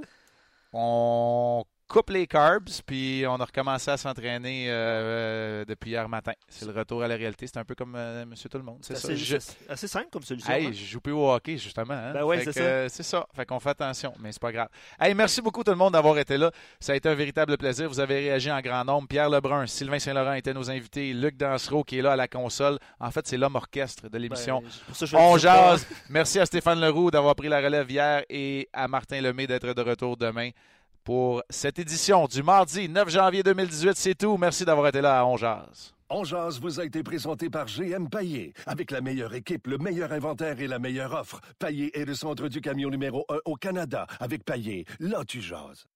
on coupe les carbs, puis on a recommencé à s'entraîner euh, depuis hier matin. C'est le retour à la réalité. C'est un peu comme euh, Monsieur Tout le Monde. C'est assez, simple comme solution. Hey, hein? je joue plus au hockey, justement. Hein? Ben ouais, c'est ça. c'est ça. Fait qu'on fait attention, mais c'est pas grave. Hey, merci beaucoup tout le monde d'avoir été là. Ça a été un véritable plaisir. Vous avez réagi en grand nombre. Pierre Lebrun, Sylvain Saint-Laurent étaient nos invités. Luc Dansereau qui est là à la console. En fait, c'est l'homme orchestre de l'émission. Ben, on jase. Merci à Stéphane Leroux d'avoir pris la relève hier et à Martin Lemay d'être de retour demain pour cette édition du mardi 9 janvier 2018. C'est tout. Merci d'avoir été là à Onjaz. Onjaz vous a été présenté par GM Paillé. Avec la meilleure équipe, le meilleur inventaire et la meilleure offre. Paillé est le centre du camion numéro 1 au Canada. Avec Paillé, là tu jases.